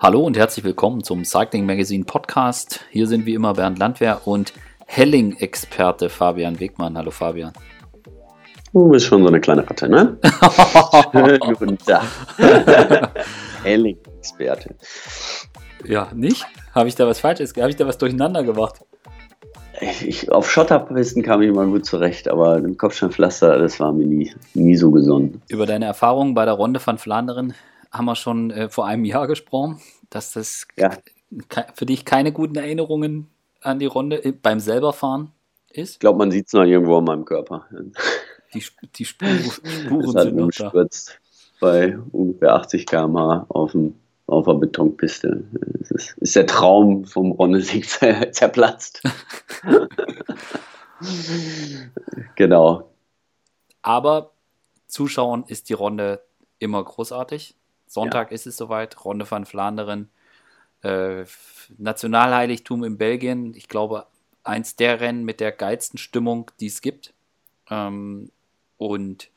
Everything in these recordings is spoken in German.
Hallo und herzlich willkommen zum Cycling Magazine Podcast. Hier sind wie immer Bernd Landwehr und Helling-Experte Fabian Wegmann. Hallo Fabian. Du bist schon so eine kleine Ratte, ne? Guten Tag. Helling-Experte. Ja, nicht? Habe ich da was Falsches? Habe ich da was durcheinander gemacht? Ich, auf Schotterpisten kam ich immer gut zurecht, aber im Kopfsteinpflaster, das war mir nie, nie so gesonnen. Über deine Erfahrungen bei der Runde von Flandern haben wir schon äh, vor einem Jahr gesprochen, dass das ja. für dich keine guten Erinnerungen an die Runde äh, beim selberfahren ist. Ich glaube, man sieht es noch irgendwo an meinem Körper. Die, die Spur, Spuren das sind noch da. bei ungefähr 80 km/h auf dem auf der Betonpiste. Es ist, ist der Traum vom Ronnesieg zerplatzt. genau. Aber Zuschauen ist die Runde immer großartig. Sonntag ja. ist es soweit, Runde van Flanderen. Äh, Nationalheiligtum in Belgien, ich glaube, eins der Rennen mit der geilsten Stimmung, die es gibt. Ähm, und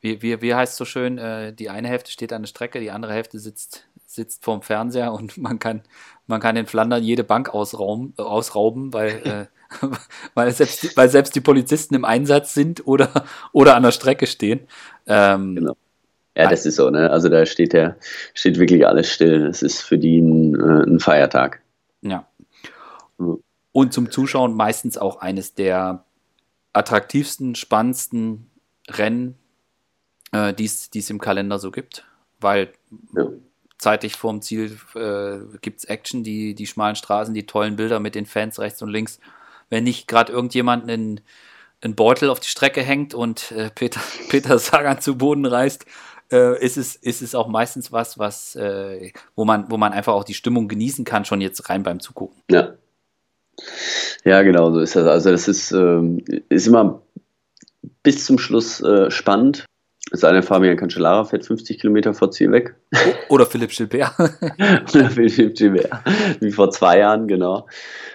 wie, wie, wie heißt es so schön, äh, die eine Hälfte steht an der Strecke, die andere Hälfte sitzt sitzt vorm Fernseher und man kann, man kann in Flandern jede Bank ausrauben, äh, ausrauben weil, äh, weil, selbst, weil selbst die Polizisten im Einsatz sind oder, oder an der Strecke stehen. Ähm, genau. Ja, das ist so, ne? Also da steht ja, steht wirklich alles still. Es ist für die ein, äh, ein Feiertag. Ja. Und zum Zuschauen meistens auch eines der attraktivsten, spannendsten Rennen, äh, die es im Kalender so gibt. Weil ja zeitig vorm Ziel äh, gibt es Action, die, die schmalen Straßen, die tollen Bilder mit den Fans rechts und links. Wenn nicht gerade irgendjemand einen, einen Beutel auf die Strecke hängt und äh, Peter, Peter Sagan zu Boden reißt, äh, ist, es, ist es auch meistens was, was äh, wo, man, wo man einfach auch die Stimmung genießen kann, schon jetzt rein beim Zugucken. Ja. Ja, genau, so ist das. Also das ist, ähm, ist immer bis zum Schluss äh, spannend. Es sei denn, Fabian Cancellara fährt 50 Kilometer vor Ziel weg. Oder Philipp Gilbert. Oder Philipp Gilbert. Wie vor zwei Jahren, genau.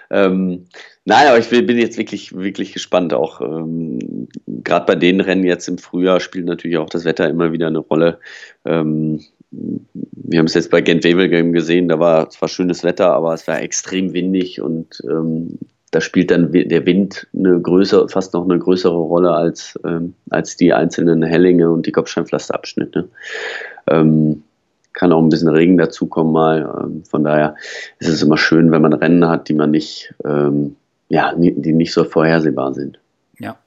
Ähm, nein, aber ich bin jetzt wirklich, wirklich gespannt. Auch ähm, gerade bei den Rennen jetzt im Frühjahr spielt natürlich auch das Wetter immer wieder eine Rolle. Ähm, wir haben es jetzt bei Gent Wevelgem gesehen, da war zwar schönes Wetter, aber es war extrem windig und ähm, da spielt dann der Wind eine größere, fast noch eine größere Rolle als, ähm, als die einzelnen Hellinge und die Kopfsteinpflasterabschnitte. Ähm, kann auch ein bisschen Regen dazukommen mal. Ähm, von daher ist es immer schön, wenn man Rennen hat, die man nicht, ähm, ja, die nicht so vorhersehbar sind. Ja.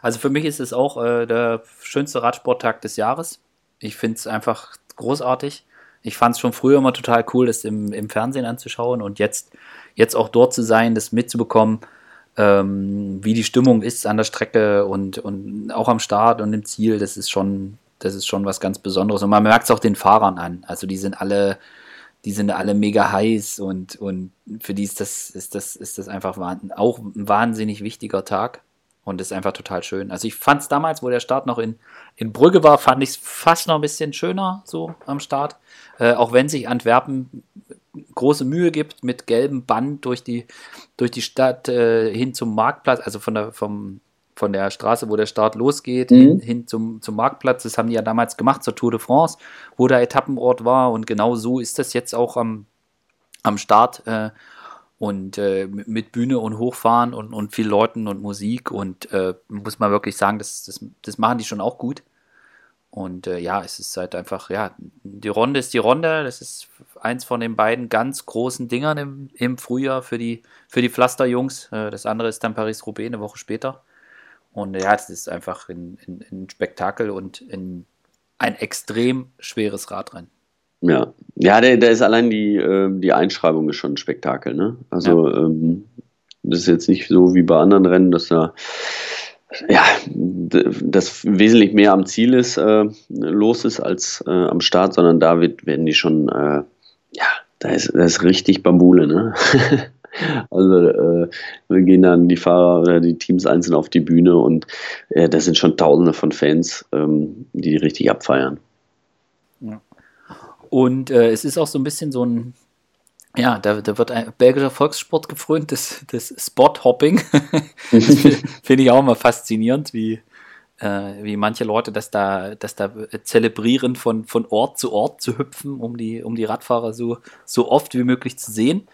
Also für mich ist es auch äh, der schönste Radsporttag des Jahres. Ich finde es einfach großartig. Ich fand es schon früher immer total cool, das im, im Fernsehen anzuschauen und jetzt jetzt auch dort zu sein, das mitzubekommen, ähm, wie die Stimmung ist an der Strecke und, und auch am Start und im Ziel, das ist schon, das ist schon was ganz Besonderes. Und man merkt es auch den Fahrern an. Also die sind alle, die sind alle mega heiß und, und für die ist das, ist das, ist das einfach auch ein wahnsinnig wichtiger Tag. Und ist einfach total schön. Also ich fand es damals, wo der Start noch in, in Brügge war, fand ich es fast noch ein bisschen schöner so am Start. Äh, auch wenn sich Antwerpen große Mühe gibt mit gelbem Band durch die, durch die Stadt äh, hin zum Marktplatz, also von der, vom, von der Straße, wo der Start losgeht, mhm. hin, hin zum, zum Marktplatz. Das haben die ja damals gemacht zur Tour de France, wo der Etappenort war. Und genau so ist das jetzt auch am, am Start. Äh, und äh, mit Bühne und Hochfahren und, und viel Leuten und Musik. Und äh, muss man wirklich sagen, das, das, das machen die schon auch gut. Und äh, ja, es ist halt einfach, ja, die Runde ist die Runde. Das ist eins von den beiden ganz großen Dingern im, im Frühjahr für die, für die Pflasterjungs. Äh, das andere ist dann Paris-Roubaix eine Woche später. Und ja, das ist einfach ein, ein, ein Spektakel und ein, ein extrem schweres Radrennen. Ja, ja, da, da ist allein die, äh, die Einschreibung ist schon ein Spektakel. Ne? Also ja. ähm, das ist jetzt nicht so wie bei anderen Rennen, dass da ja, das wesentlich mehr am Ziel ist, äh, los ist als äh, am Start, sondern da wird, werden die schon, äh, ja, da ist, da ist richtig Bambule, ne? also äh, wir gehen dann die Fahrer oder die Teams einzeln auf die Bühne und äh, das sind schon Tausende von Fans, ähm, die richtig abfeiern. Ja. Und äh, es ist auch so ein bisschen so ein ja, da, da, wird ein belgischer Volkssport gefrönt, das, das Spot-Hopping. Finde ich auch immer faszinierend, wie, äh, wie manche Leute das da, das da zelebrieren, von, von Ort zu Ort zu hüpfen, um die, um die Radfahrer so, so oft wie möglich zu sehen.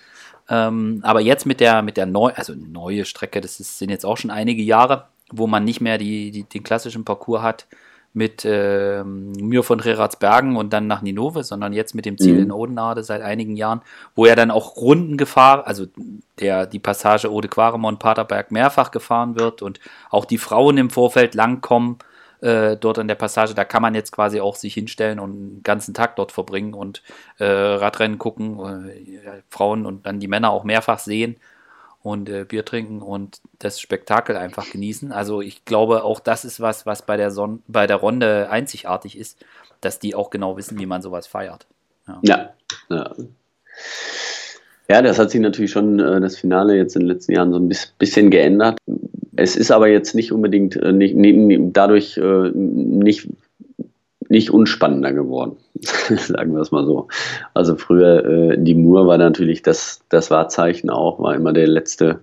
Ähm, aber jetzt mit der, mit der neu, also neue Strecke, das ist, sind jetzt auch schon einige Jahre, wo man nicht mehr die, die, den klassischen Parcours hat mit äh, Mühr von Reratsbergen und dann nach Ninove, sondern jetzt mit dem Ziel mhm. in Odenade seit einigen Jahren, wo er dann auch Runden gefahren, also der die Passage Ode Quaremont Paterberg mehrfach gefahren wird und auch die Frauen im Vorfeld langkommen äh, dort an der Passage, da kann man jetzt quasi auch sich hinstellen und einen ganzen Tag dort verbringen und äh, Radrennen gucken, äh, Frauen und dann die Männer auch mehrfach sehen und äh, Bier trinken und das Spektakel einfach genießen. Also ich glaube, auch das ist was, was bei der, Son bei der Runde einzigartig ist, dass die auch genau wissen, wie man sowas feiert. Ja. ja, ja. ja das hat sich natürlich schon äh, das Finale jetzt in den letzten Jahren so ein bisschen geändert. Es ist aber jetzt nicht unbedingt äh, nicht, nicht, dadurch äh, nicht nicht unspannender geworden, sagen wir es mal so. Also früher, äh, die Mur war natürlich das, das Wahrzeichen auch, war immer der letzte,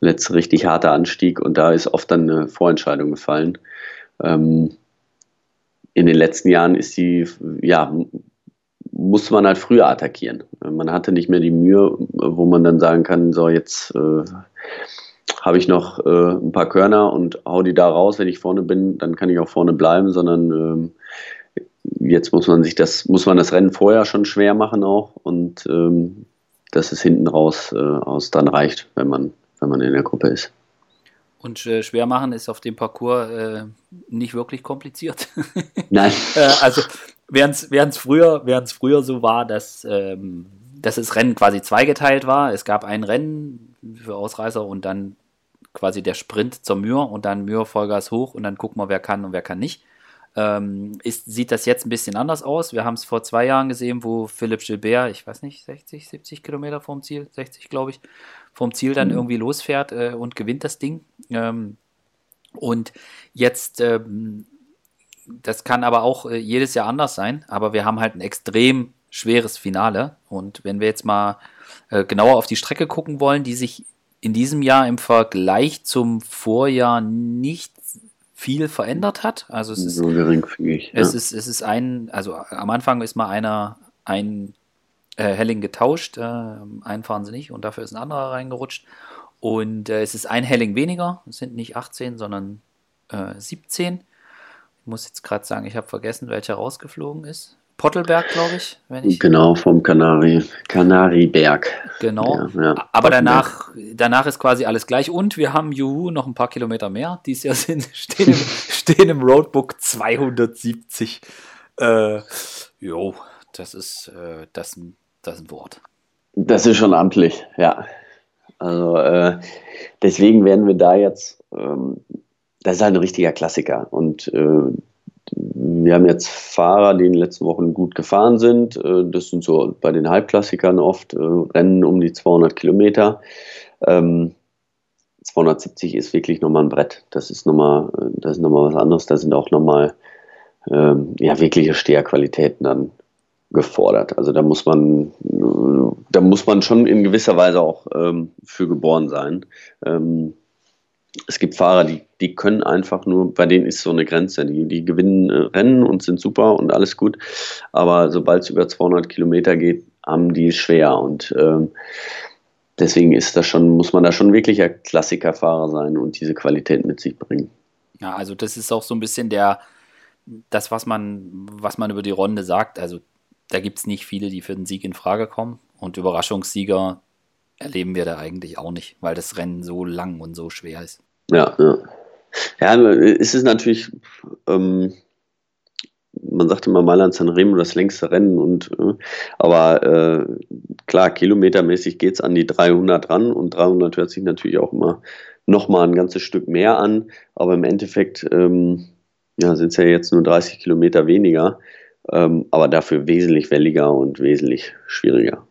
letzte richtig harte Anstieg und da ist oft dann eine Vorentscheidung gefallen. Ähm, in den letzten Jahren ist die, ja, musste man halt früher attackieren. Man hatte nicht mehr die Mühe, wo man dann sagen kann, so jetzt äh, habe ich noch äh, ein paar Körner und hau die da raus, wenn ich vorne bin, dann kann ich auch vorne bleiben, sondern ähm, jetzt muss man sich das, muss man das Rennen vorher schon schwer machen auch und ähm, dass es hinten raus äh, aus dann reicht, wenn man, wenn man in der Gruppe ist. Und äh, schwer machen ist auf dem Parcours äh, nicht wirklich kompliziert. Nein. Äh, also während es früher, früher so war, dass, ähm, dass das Rennen quasi zweigeteilt war. Es gab ein Rennen für Ausreißer und dann quasi der Sprint zur Mühr und dann Mühr Vollgas hoch und dann gucken wir, wer kann und wer kann nicht ähm, ist, sieht das jetzt ein bisschen anders aus. Wir haben es vor zwei Jahren gesehen, wo Philipp Gilbert, ich weiß nicht, 60, 70 Kilometer vom Ziel, 60 glaube ich, vom Ziel dann mhm. irgendwie losfährt äh, und gewinnt das Ding. Ähm, und jetzt, ähm, das kann aber auch äh, jedes Jahr anders sein, aber wir haben halt ein extrem schweres Finale. Und wenn wir jetzt mal äh, genauer auf die Strecke gucken wollen, die sich in diesem Jahr im Vergleich zum Vorjahr nicht viel verändert hat. Also es ist so geringfügig. Es ja. ist es ist ein, also am Anfang ist mal einer ein äh, Helling getauscht, äh, einen fahren sie nicht und dafür ist ein anderer reingerutscht. Und äh, es ist ein Helling weniger, es sind nicht 18, sondern 17. Äh, ich muss jetzt gerade sagen, ich habe vergessen, welcher rausgeflogen ist. Pottelberg, glaube ich, ich, Genau, vom Kanari, Kanariberg. Genau. Ja, ja. Aber danach, danach ist quasi alles gleich. Und wir haben Juhu noch ein paar Kilometer mehr. Dies Jahr sind, stehen, im, stehen im Roadbook 270. Äh, jo, das ist, äh, das, das ist ein Wort. Das ist schon amtlich, ja. Also äh, deswegen werden wir da jetzt, ähm, das ist halt ein richtiger Klassiker. Und äh, wir haben jetzt Fahrer, die in den letzten Wochen gut gefahren sind. Äh, das sind so bei den Halbklassikern oft äh, Rennen um die 200 Kilometer. 270 ähm, ist wirklich nochmal ein Brett. Das ist nochmal, das ist nochmal was anderes. Da sind auch nochmal ähm, ja, wirkliche Steherqualitäten dann gefordert. Also da muss man, da muss man schon in gewisser Weise auch ähm, für geboren sein es gibt Fahrer, die, die können einfach nur, bei denen ist so eine Grenze. Die, die gewinnen äh, Rennen und sind super und alles gut. Aber sobald es über 200 Kilometer geht, haben die es schwer. Und ähm, deswegen ist das schon, muss man da schon wirklich ein Klassikerfahrer sein und diese Qualität mit sich bringen. Ja, also das ist auch so ein bisschen der, das, was man, was man über die Runde sagt. Also da gibt es nicht viele, die für den Sieg in Frage kommen. Und Überraschungssieger erleben wir da eigentlich auch nicht, weil das Rennen so lang und so schwer ist. Ja, ja. Ja, es ist natürlich, ähm, man sagt immer Mailand San Remo das längste Rennen und äh, aber äh, klar, kilometermäßig geht es an die 300 ran und 300 hört sich natürlich auch immer nochmal ein ganzes Stück mehr an, aber im Endeffekt ähm, ja, sind es ja jetzt nur 30 Kilometer weniger, ähm, aber dafür wesentlich welliger und wesentlich schwieriger.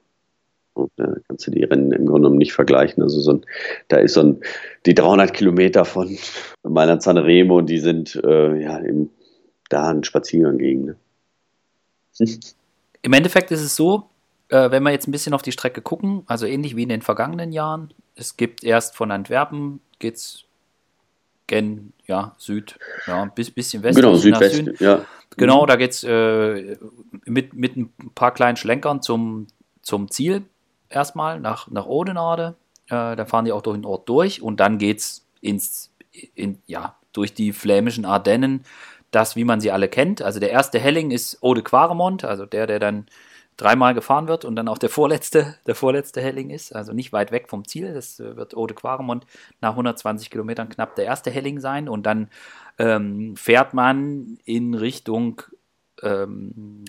Da kannst du die Rennen im Grunde genommen nicht vergleichen. Also so ein, da ist so ein, die 300 Kilometer von Mailand Sanremo, die sind äh, ja eben da ein Spaziergang gegen. Ne? Im Endeffekt ist es so, äh, wenn wir jetzt ein bisschen auf die Strecke gucken, also ähnlich wie in den vergangenen Jahren, es gibt erst von Antwerpen geht's gen, ja, Süd, ja, ein bisschen westlich. Genau, Südwest, Süden. ja. Genau, da geht es äh, mit, mit ein paar kleinen Schlenkern zum, zum Ziel erstmal, nach, nach Odenade. Äh, da fahren die auch durch den Ort durch und dann geht es ins, in, ja, durch die flämischen Ardennen, das, wie man sie alle kennt. Also der erste Helling ist Ode Quaremont, also der, der dann dreimal gefahren wird und dann auch der vorletzte, der vorletzte Helling ist, also nicht weit weg vom Ziel. Das äh, wird Ode Quaremont nach 120 Kilometern knapp der erste Helling sein und dann ähm, fährt man in Richtung ähm,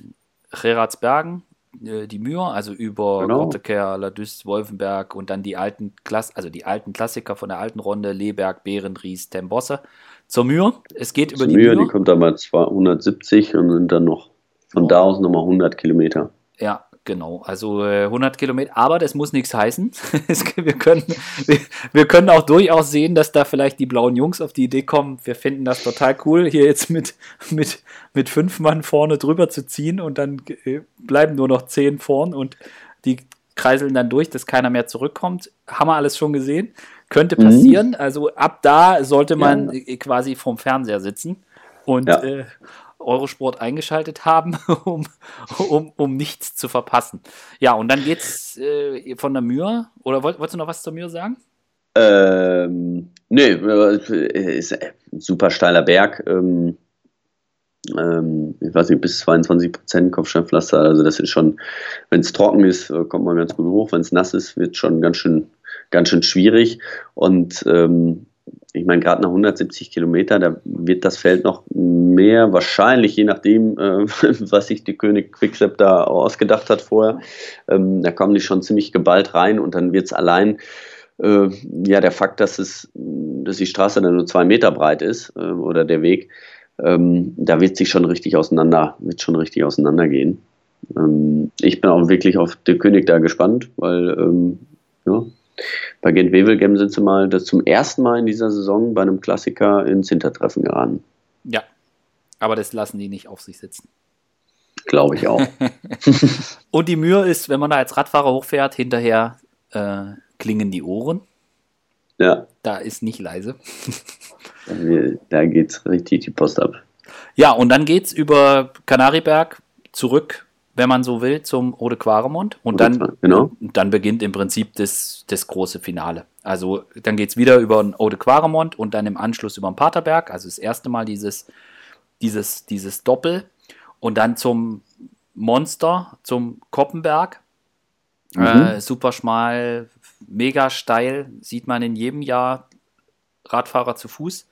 Geratsbergen, äh, die Mühe, also über genau. Gorteker, Ladus, Wolfenberg und dann die alten Klass also die alten Klassiker von der alten Runde, Leberg, Bärenries, Tembosse zur Mühe. Es geht über die Mühe. Die kommt dann mal 270 und sind dann noch von da aus nochmal 100 Kilometer. Ja, genau. Also äh, 100 Kilometer, aber das muss nichts heißen. wir, können, wir, wir, können auch durchaus sehen, dass da vielleicht die blauen Jungs auf die Idee kommen, wir finden das total cool, hier jetzt mit, mit, mit fünf Mann vorne drüber zu ziehen und dann äh, bleiben nur noch zehn vorn und die kreiseln dann durch, dass keiner mehr zurückkommt. Haben wir alles schon gesehen. Könnte mhm. passieren. Mhm. Also ab da sollte man ja. quasi vorm Fernseher sitzen und ja. äh, Eurosport eingeschaltet haben, um, um, um nichts zu verpassen. Ja, und dann geht's äh, von der Mühe. Oder wollt, wolltest du noch was zur Mühe sagen? Ähm, nee, äh, ist ein super steiler Berg. Ähm, ähm, ich weiß nicht, bis 22 Prozent Kopfsteinpflaster. Also das ist schon, wenn es trocken ist, äh, kommt man ganz gut hoch. Wenn es nass ist, wird schon ganz schön, ganz schön schwierig. Und ähm, ich meine, gerade nach 170 Kilometer, da wird das Feld noch mehr, wahrscheinlich, je nachdem, äh, was sich die König Quickstep da ausgedacht hat vorher. Ähm, da kommen die schon ziemlich geballt rein und dann wird es allein, äh, ja, der Fakt, dass es, dass die Straße dann nur zwei Meter breit ist äh, oder der Weg, ähm, da wird sich schon richtig auseinander, wird schon richtig auseinandergehen. Ähm, ich bin auch wirklich auf den König da gespannt, weil, ähm, ja, bei Gent Wevelgem sind sie mal das zum ersten Mal in dieser Saison bei einem Klassiker ins Hintertreffen geraten. Ja, aber das lassen die nicht auf sich sitzen. Glaube ich auch. Und die Mühe ist, wenn man da als Radfahrer hochfährt, hinterher äh, klingen die Ohren. Ja. Da ist nicht leise. da geht es richtig die Post ab. Ja, und dann geht es über Kanariberg zurück wenn man so will, zum Ode Quaremont. Und dann, genau. dann beginnt im Prinzip das, das große Finale. Also dann geht es wieder über den Ode Quaremont und dann im Anschluss über den Paterberg. Also das erste Mal dieses, dieses, dieses Doppel. Und dann zum Monster, zum Koppenberg. Mhm. Äh, super schmal, mega steil. Sieht man in jedem Jahr Radfahrer zu Fuß.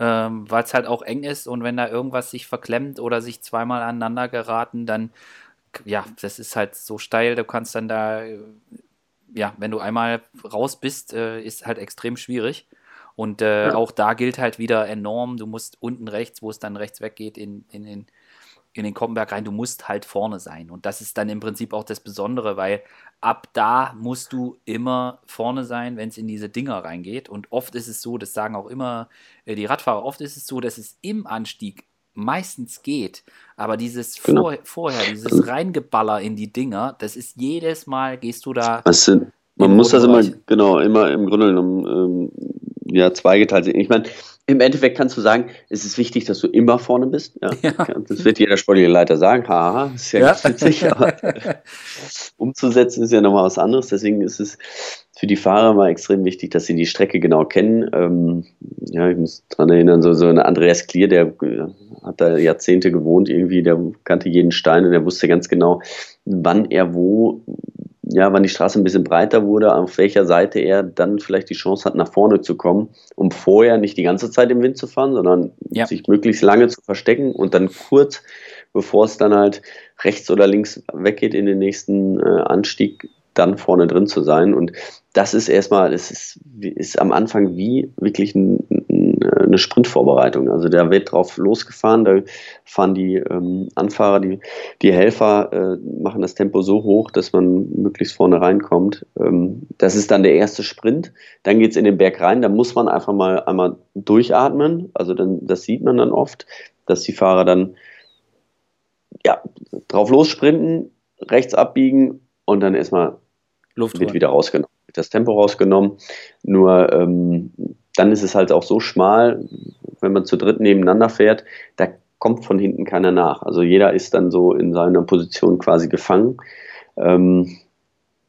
Ähm, weil es halt auch eng ist und wenn da irgendwas sich verklemmt oder sich zweimal aneinander geraten, dann ja, das ist halt so steil, du kannst dann da, ja, wenn du einmal raus bist, äh, ist halt extrem schwierig. Und äh, ja. auch da gilt halt wieder enorm, du musst unten rechts, wo es dann rechts weggeht, in, in, in, in den Koppenberg rein, du musst halt vorne sein. Und das ist dann im Prinzip auch das Besondere, weil ab da musst du immer vorne sein, wenn es in diese Dinger reingeht. Und oft ist es so, das sagen auch immer äh, die Radfahrer, oft ist es so, dass es im Anstieg meistens geht. Aber dieses genau. vor, vorher, dieses Reingeballer in die Dinger, das ist jedes Mal, gehst du da. Sind, man muss das immer, genau, immer im Grunde genommen ähm, ja, zweigeteilt sehen. Ich meine, im Endeffekt kannst du sagen, es ist wichtig, dass du immer vorne bist. Ja. ja. Das wird jeder sportliche Leiter sagen. Haha, ist ja, ja. witzig. Aber umzusetzen ist ja nochmal was anderes. Deswegen ist es für die Fahrer mal extrem wichtig, dass sie die Strecke genau kennen. Ähm, ja, ich muss daran erinnern, so, so ein Andreas Klier, der äh, hat da Jahrzehnte gewohnt irgendwie, der kannte jeden Stein und der wusste ganz genau, wann er wo, ja, wann die Straße ein bisschen breiter wurde, auf welcher Seite er dann vielleicht die Chance hat, nach vorne zu kommen, um vorher nicht die ganze Zeit im Wind zu fahren, sondern ja. sich möglichst lange zu verstecken und dann kurz, bevor es dann halt rechts oder links weggeht in den nächsten äh, Anstieg, dann vorne drin zu sein. Und das ist erstmal, es ist, ist am Anfang wie wirklich ein, eine Sprintvorbereitung. Also da wird drauf losgefahren, da fahren die ähm, Anfahrer, die, die Helfer äh, machen das Tempo so hoch, dass man möglichst vorne reinkommt. Ähm, das ist dann der erste Sprint. Dann geht es in den Berg rein, da muss man einfach mal einmal durchatmen. Also dann, das sieht man dann oft, dass die Fahrer dann ja, drauf lossprinten, rechts abbiegen und dann erstmal Luft wird wieder rausgenommen. Das Tempo rausgenommen. Nur ähm, dann ist es halt auch so schmal, wenn man zu dritt nebeneinander fährt, da kommt von hinten keiner nach. Also jeder ist dann so in seiner Position quasi gefangen. Ähm,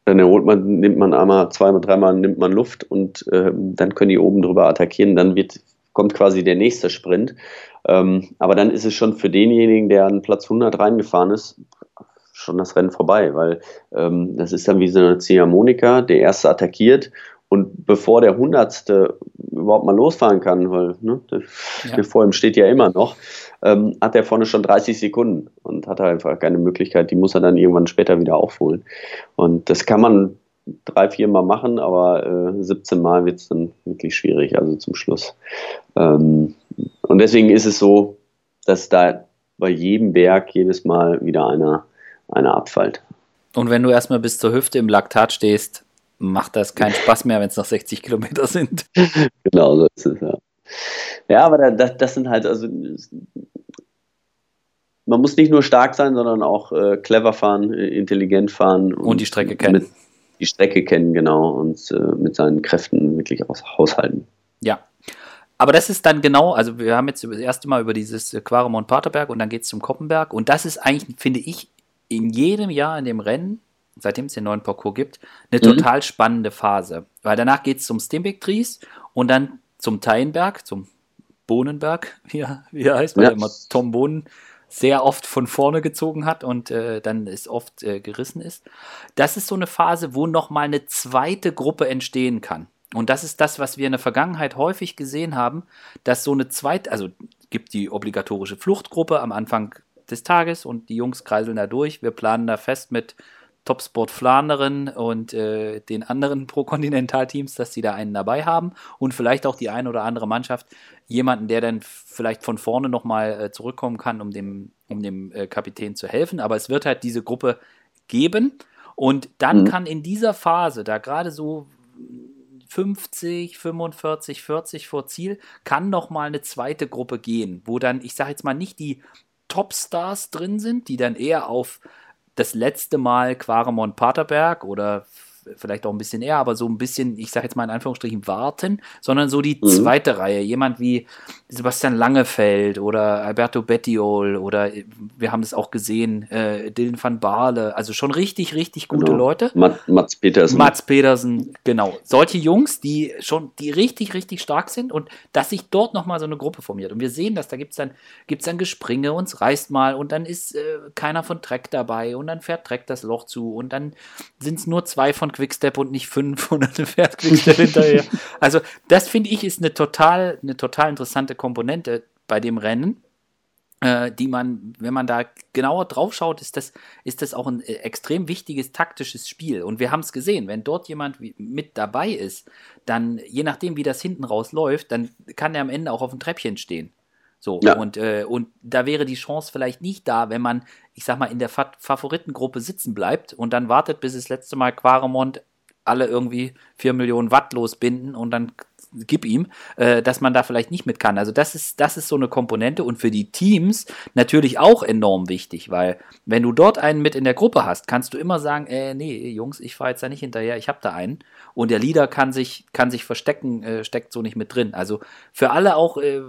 dann erholt man, nimmt man einmal, zweimal, dreimal nimmt man Luft und äh, dann können die oben drüber attackieren. Dann wird, kommt quasi der nächste Sprint. Ähm, aber dann ist es schon für denjenigen, der an Platz 100 reingefahren ist, schon das Rennen vorbei, weil ähm, das ist dann wie so eine Ziehharmonika. Der erste attackiert und bevor der Hundertste überhaupt mal losfahren kann, weil ne, der, ja. vor ihm steht ja immer noch, ähm, hat er vorne schon 30 Sekunden und hat einfach keine Möglichkeit, die muss er dann irgendwann später wieder aufholen. Und das kann man drei, vier Mal machen, aber äh, 17 Mal wird es dann wirklich schwierig, also zum Schluss. Ähm, und deswegen ist es so, dass da bei jedem Berg jedes Mal wieder einer, einer abfällt. Und wenn du erstmal bis zur Hüfte im Laktat stehst, macht das keinen Spaß mehr, wenn es noch 60 Kilometer sind. Genau, so ist es, ja. Ja, aber das, das sind halt, also man muss nicht nur stark sein, sondern auch äh, clever fahren, intelligent fahren. Und, und die Strecke kennen. die Strecke kennen, genau, und äh, mit seinen Kräften wirklich aus, haushalten. Ja. Aber das ist dann genau, also wir haben jetzt das erste Mal über dieses Quaremont-Paterberg und dann geht es zum Koppenberg. Und das ist eigentlich, finde ich, in jedem Jahr in dem Rennen seitdem es den neuen Parcours gibt, eine mhm. total spannende Phase. Weil danach geht es zum Stimbig-Tries und dann zum Teilenberg, zum Bohnenberg, wie er, wie er heißt, weil ja. er immer Tom Bohnen sehr oft von vorne gezogen hat und äh, dann ist oft äh, gerissen ist. Das ist so eine Phase, wo nochmal eine zweite Gruppe entstehen kann. Und das ist das, was wir in der Vergangenheit häufig gesehen haben, dass so eine zweite, also gibt die obligatorische Fluchtgruppe am Anfang des Tages und die Jungs kreiseln da durch. Wir planen da fest mit Topsport Flanderen und äh, den anderen Pro-Kontinental-Teams, dass sie da einen dabei haben und vielleicht auch die eine oder andere Mannschaft jemanden, der dann vielleicht von vorne nochmal äh, zurückkommen kann, um dem, um dem äh, Kapitän zu helfen. Aber es wird halt diese Gruppe geben und dann mhm. kann in dieser Phase, da gerade so 50, 45, 40 vor Ziel, kann nochmal eine zweite Gruppe gehen, wo dann, ich sage jetzt mal, nicht die Topstars drin sind, die dann eher auf das letzte Mal Quaremont Paterberg oder vielleicht auch ein bisschen eher, aber so ein bisschen, ich sage jetzt mal in Anführungsstrichen, warten, sondern so die mhm. zweite Reihe. Jemand wie Sebastian Langefeld oder Alberto Bettiol oder wir haben es auch gesehen, äh, Dylan van Baarle, also schon richtig, richtig gute genau. Leute. Mat, Mats Petersen. Mats Petersen, genau. Solche Jungs, die schon, die richtig, richtig stark sind und dass sich dort nochmal so eine Gruppe formiert. Und wir sehen das, da gibt es dann, gibt's dann Gespringe und es reißt mal und dann ist äh, keiner von Trek dabei und dann fährt Trek das Loch zu und dann sind es nur zwei von Quickstep und nicht fünf und dann fährt Quickstep hinterher. Also das finde ich ist eine total, eine total interessante Komponente bei dem Rennen, äh, die man, wenn man da genauer drauf schaut, ist das, ist das auch ein äh, extrem wichtiges taktisches Spiel. Und wir haben es gesehen, wenn dort jemand mit dabei ist, dann, je nachdem, wie das hinten raus läuft, dann kann er am Ende auch auf dem Treppchen stehen. So, ja. und, äh, und da wäre die Chance vielleicht nicht da, wenn man, ich sag mal, in der Fa Favoritengruppe sitzen bleibt und dann wartet, bis das letzte Mal Quaremont alle irgendwie 4 Millionen Watt losbinden und dann gib ihm, äh, dass man da vielleicht nicht mit kann. Also das ist, das ist so eine Komponente und für die Teams natürlich auch enorm wichtig, weil wenn du dort einen mit in der Gruppe hast, kannst du immer sagen, äh, nee, Jungs, ich fahre jetzt da nicht hinterher, ich habe da einen. Und der Leader kann sich, kann sich verstecken, äh, steckt so nicht mit drin. Also für alle auch, äh,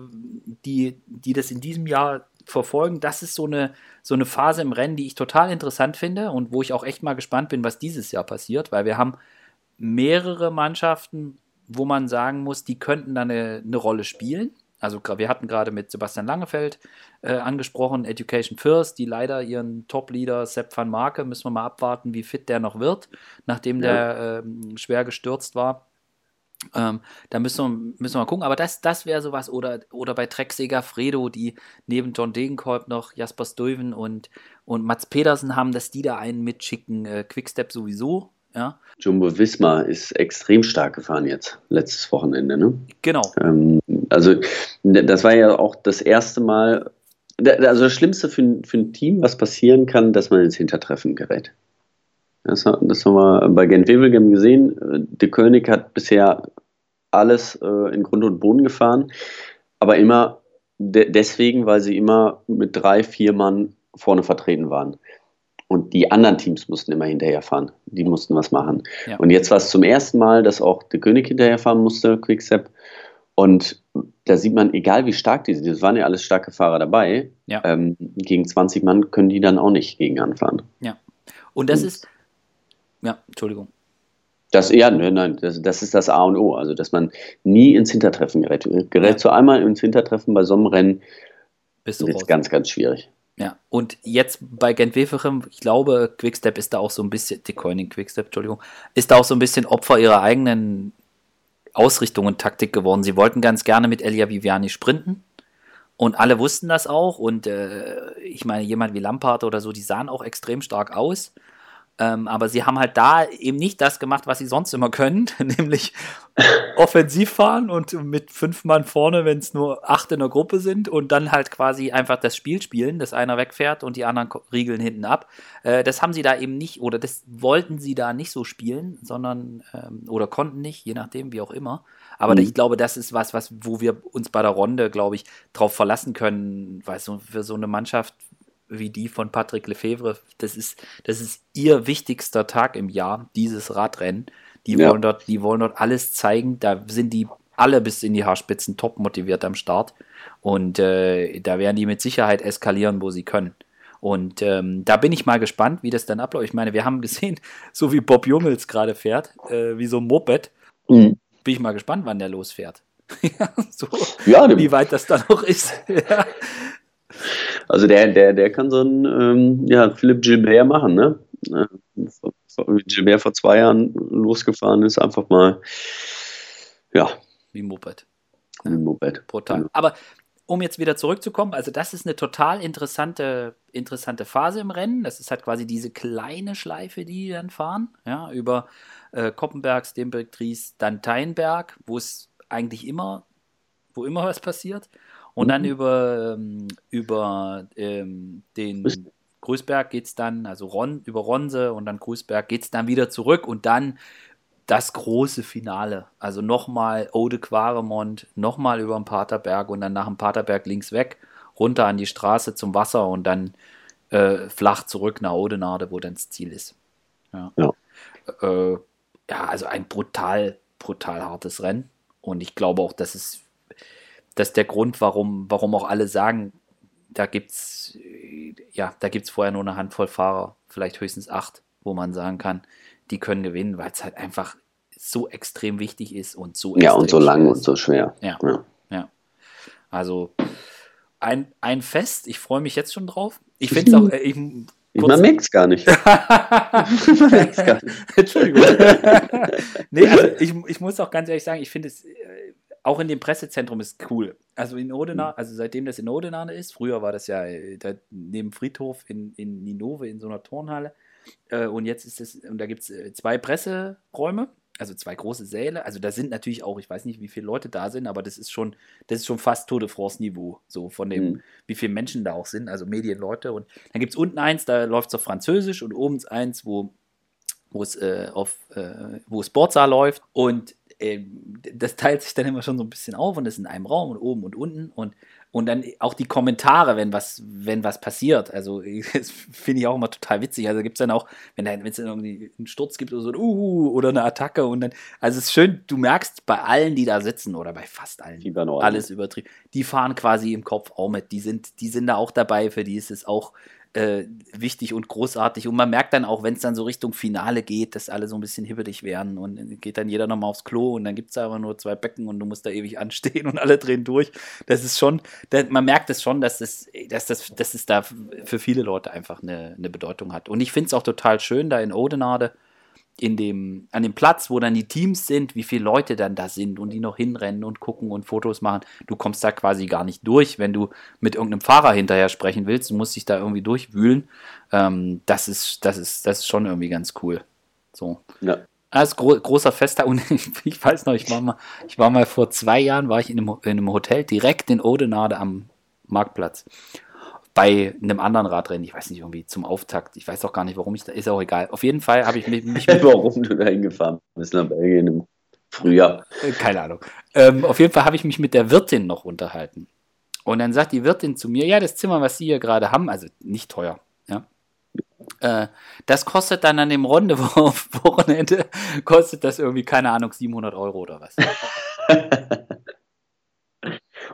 die, die das in diesem Jahr verfolgen, das ist so eine, so eine Phase im Rennen, die ich total interessant finde und wo ich auch echt mal gespannt bin, was dieses Jahr passiert, weil wir haben mehrere Mannschaften, wo man sagen muss, die könnten da eine, eine Rolle spielen. Also wir hatten gerade mit Sebastian Langefeld äh, angesprochen, Education First, die leider ihren Top-Leader Sepp van Marke, müssen wir mal abwarten, wie fit der noch wird, nachdem ja. der äh, schwer gestürzt war. Ähm, da müssen wir, müssen wir mal gucken, aber das, das wäre sowas. Oder, oder bei Trecksäger Fredo, die neben John Degenkolb noch Jasper Stuyven und, und Mats Pedersen haben, dass die da einen mitschicken. Äh, Quickstep sowieso, ja. Jumbo Wismar ist extrem stark gefahren jetzt, letztes Wochenende. Ne? Genau. Ähm, also, das war ja auch das erste Mal, also das Schlimmste für, für ein Team, was passieren kann, dass man ins Hintertreffen gerät. Das, das haben wir bei Gent Wevelgem gesehen. De König hat bisher alles äh, in Grund und Boden gefahren, aber immer de deswegen, weil sie immer mit drei, vier Mann vorne vertreten waren. Und die anderen Teams mussten immer hinterherfahren. Die mussten was machen. Ja. Und jetzt war es zum ersten Mal, dass auch der König hinterherfahren musste, Quickstep. Und da sieht man, egal wie stark die sind, das waren ja alles starke Fahrer dabei, Ja. ähm, gegen 20 Mann können die dann auch nicht gegen anfahren. Ja. Und das Und- ist. Ja, Entschuldigung. Das, ja, nein, nein, das, das ist das A und O. Also, dass man nie ins Hintertreffen gerät. Gerätst du einmal ins Hintertreffen bei so einem Rennen, Bist es ganz, ganz schwierig. Ja, und jetzt bei Gent-Wevelgem, ich glaube, Quickstep ist da auch so ein bisschen, die Coining Quickstep, Entschuldigung, ist da auch so ein bisschen Opfer ihrer eigenen Ausrichtung und Taktik geworden. Sie wollten ganz gerne mit Elia Viviani sprinten und alle wussten das auch und äh, ich meine, jemand wie Lampard oder so, die sahen auch extrem stark aus. Ähm, aber sie haben halt da eben nicht das gemacht, was sie sonst immer können, nämlich offensiv fahren und mit fünf Mann vorne, wenn es nur acht in der Gruppe sind und dann halt quasi einfach das Spiel spielen, dass einer wegfährt und die anderen riegeln hinten ab. Äh, das haben sie da eben nicht oder das wollten sie da nicht so spielen, sondern ähm, oder konnten nicht, je nachdem, wie auch immer. Aber Mhm. ich glaube, das ist was, was, wo wir uns bei der Runde, glaube ich, drauf verlassen können, weil so für so eine Mannschaft wie die von Patrick Lefevre, das ist, das ist ihr wichtigster Tag im Jahr, dieses Radrennen. Die Ja. wollen dort, die wollen dort alles zeigen. Da sind die alle bis in die Haarspitzen top motiviert am Start. Und äh, da werden die mit Sicherheit eskalieren, wo sie können. Und ähm, da bin ich mal gespannt, wie das dann abläuft. Ich meine, wir haben gesehen, so wie Bob Jungels gerade fährt, äh, wie so ein Moped, bin ich mal gespannt, wann der losfährt. ja, so, Ja, wie weit das dann noch ist. ja. Also der, der, der kann so einen ähm, ja, Philipp Gilbert machen, ne? Äh, Wie Gilbert vor zwei Jahren losgefahren ist, einfach mal, ja, Wie Moped. im Moped. Brutal. Ja. Aber um jetzt wieder zurückzukommen, also das ist eine total interessante, interessante Phase im Rennen. Das ist halt quasi diese kleine Schleife, die die dann fahren, ja, über äh, Koppenberg, Stenberg, Dries, dann Teinberg, wo es eigentlich immer, wo immer was passiert. Und dann Mhm. über, ähm, über ähm, den Grüß- Grüßberg geht es dann, also Ron, über Ronse und dann Grüßberg geht es dann wieder zurück und dann das große Finale. Also nochmal Ode Quaremont, nochmal über den Paterberg und dann nach dem Paterberg links weg, runter an die Straße zum Wasser und dann äh, flach zurück nach Odenade, wo dann das Ziel ist. Ja, Ja. Äh, ja also ein brutal, brutal hartes Rennen. Und ich glaube auch, das ist, das ist der Grund, warum, warum auch alle sagen, da gibt's ja, da gibt's vorher nur eine Handvoll Fahrer, vielleicht höchstens acht, wo man sagen kann, die können gewinnen, weil es halt einfach so extrem wichtig ist und so Ja, und so lang und so schwer. Ja. Ja. Ja. Also ein, ein Fest, ich freue mich jetzt schon drauf. Ich finde es auch. Äh, ich, Ich, kurz- man merkt es gar nicht. Man merkt's gar nicht. Entschuldigung. nee, also ich, ich muss auch ganz ehrlich sagen, ich finde es äh, auch in dem Pressezentrum ist cool. Also in Odenau, also seitdem das in Odenane ist, früher war das ja äh, da neben Friedhof in, in Ninove in so einer Turnhalle. Äh, und jetzt ist es, und da gibt es äh, zwei Presseräume, also zwei große Säle. Also da sind natürlich auch, ich weiß nicht, wie viele Leute da sind, aber das ist schon, das ist schon fast Tour de France-Niveau, so von dem, Mhm. wie viele Menschen da auch sind, also Medienleute. Und dann gibt es unten eins, da läuft es auf Französisch und oben eins, wo wo es äh, auf äh, wo Sportsaal läuft und äh, das teilt sich dann immer schon so ein bisschen auf und ist in einem Raum und oben und unten und und dann auch die Kommentare, wenn was wenn was passiert. Also das finde ich auch immer total witzig. Also gibt es dann auch, wenn es dann irgendwie einen Sturz gibt oder so Uhu oder eine Attacke und dann also es ist schön, du merkst bei allen, die da sitzen oder bei fast allen, alles übertrieben. Die fahren quasi im Kopf auch mit. Die sind, die sind da auch dabei, für die ist es auch äh, wichtig und großartig. Und man merkt dann auch, wenn es dann so Richtung Finale geht, dass alle so ein bisschen hibbelig werden und dann geht dann jeder nochmal aufs Klo und dann gibt es aber nur zwei Becken und du musst da ewig anstehen und alle drehen durch. Das ist schon, da, man merkt es schon, dass es, dass, das, dass es da für viele Leute einfach eine, eine Bedeutung hat. Und ich finde es auch total schön, da in Odenade in dem, an dem Platz, wo dann die Teams sind, wie viele Leute dann da sind und die noch hinrennen und gucken und Fotos machen. Du kommst da quasi gar nicht durch, wenn du mit irgendeinem Fahrer hinterher sprechen willst. Du musst dich da irgendwie durchwühlen. Ähm, das, ist, das, ist, das ist schon irgendwie ganz cool. So. Ja. Als gro großer Festtag und ich weiß noch, ich war mal, ich war mal vor zwei Jahren, war ich in einem, in einem Hotel direkt in Odenade am Marktplatz bei einem anderen Radrennen, ich weiß nicht, irgendwie zum Auftakt. Ich weiß auch gar nicht, warum ich da, ist auch egal. Auf jeden Fall habe ich mich, mich mit, Warum du da hingefahren bist nach Belgien im Frühjahr. äh, keine Ahnung. Ähm, auf jeden Fall habe ich mich mit der Wirtin noch unterhalten. Und dann sagt die Wirtin zu mir, ja, das Zimmer, was Sie hier gerade haben, also nicht teuer, ja, Äh, das kostet dann an dem Runde-Wochenende, kostet das irgendwie, keine Ahnung, 700 Euro oder was.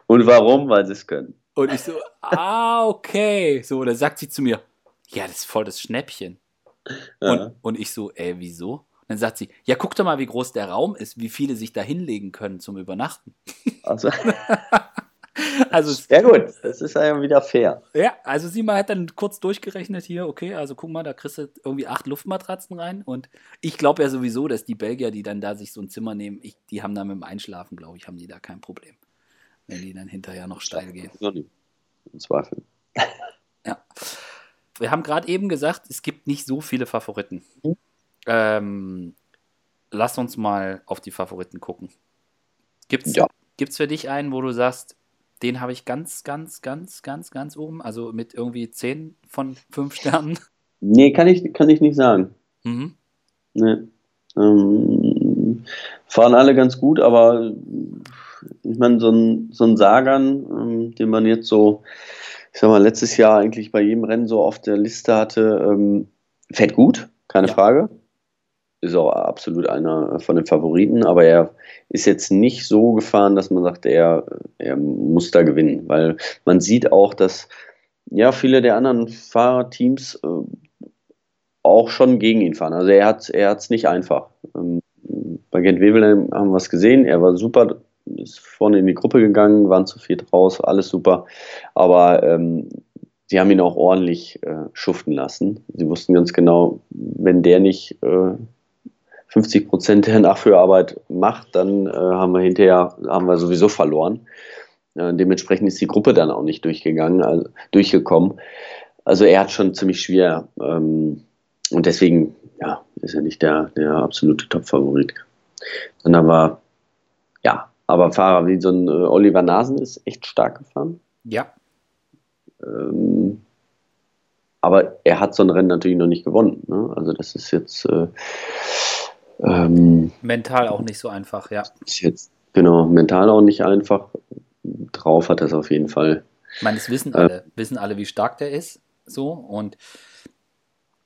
Und warum? Weil sie es können. Und ich so, ah, okay. So, dann sagt sie zu mir, ja, das ist voll das Schnäppchen. Ja. Und, und ich so, ey, wieso? Und dann sagt sie, ja, guck doch mal, wie groß der Raum ist, wie viele sich da hinlegen können zum Übernachten. Also, Also, ja gut, das ist ja wieder fair. ja, also sie mal hat dann kurz durchgerechnet hier, okay, also guck mal, da kriegst du irgendwie acht Luftmatratzen rein. Und ich glaube ja sowieso, dass die Belgier, die dann da sich so ein Zimmer nehmen, ich, die haben da mit dem Einschlafen, glaube ich, haben die da kein Problem. Wenn die dann hinterher noch steil gehen. Im Zweifel. Ja. Wir haben gerade eben gesagt, es gibt nicht so viele Favoriten. Mhm. Ähm, lass uns mal auf die Favoriten gucken. Gibt's, Ja. gibt's für dich einen, wo du sagst, den habe ich ganz, ganz, ganz, ganz, ganz oben, also mit irgendwie 10 von 5 Sternen? Nee, kann ich, kann ich nicht sagen. Mhm. Nee. Ähm, fahren alle ganz gut, aber ich meine, so ein, so ein Sagan, ähm, den man jetzt so, ich sag mal, letztes Jahr eigentlich bei jedem Rennen so auf der Liste hatte, ähm, fährt gut, keine Ja. Frage. Ist auch absolut einer von den Favoriten, aber er ist jetzt nicht so gefahren, dass man sagt, er, er muss da gewinnen, weil man sieht auch, dass ja viele der anderen Fahrerteams äh, auch schon gegen ihn fahren. Also er hat er hat's nicht einfach. Ähm, bei Gent Wevelgem haben wir es gesehen, er war super, ist vorne in die Gruppe gegangen, waren zu viert raus, alles super. Aber ähm, sie haben ihn auch ordentlich äh, schuften lassen. Sie wussten ganz genau, wenn der nicht äh, 50 Prozent der Nachführarbeit macht, dann äh, haben wir hinterher haben wir sowieso verloren. Äh, dementsprechend ist die Gruppe dann auch nicht durchgegangen, also, durchgekommen. Also er hat schon ziemlich schwer. Ähm, und deswegen, ja, ist er nicht der, der absolute Top-Favorit. Sondern war, aber Fahrer wie so ein äh, Oliver Nasen ist echt stark gefahren. Ja, Ähm, aber er hat so ein Rennen natürlich noch nicht gewonnen. Ne? Also das ist jetzt, äh, ähm, mental auch nicht so einfach, ja. jetzt genau mental auch nicht einfach. Drauf hat er es auf jeden Fall. Ich meine, es wissen Äh. alle, wissen alle, wie stark der ist, so und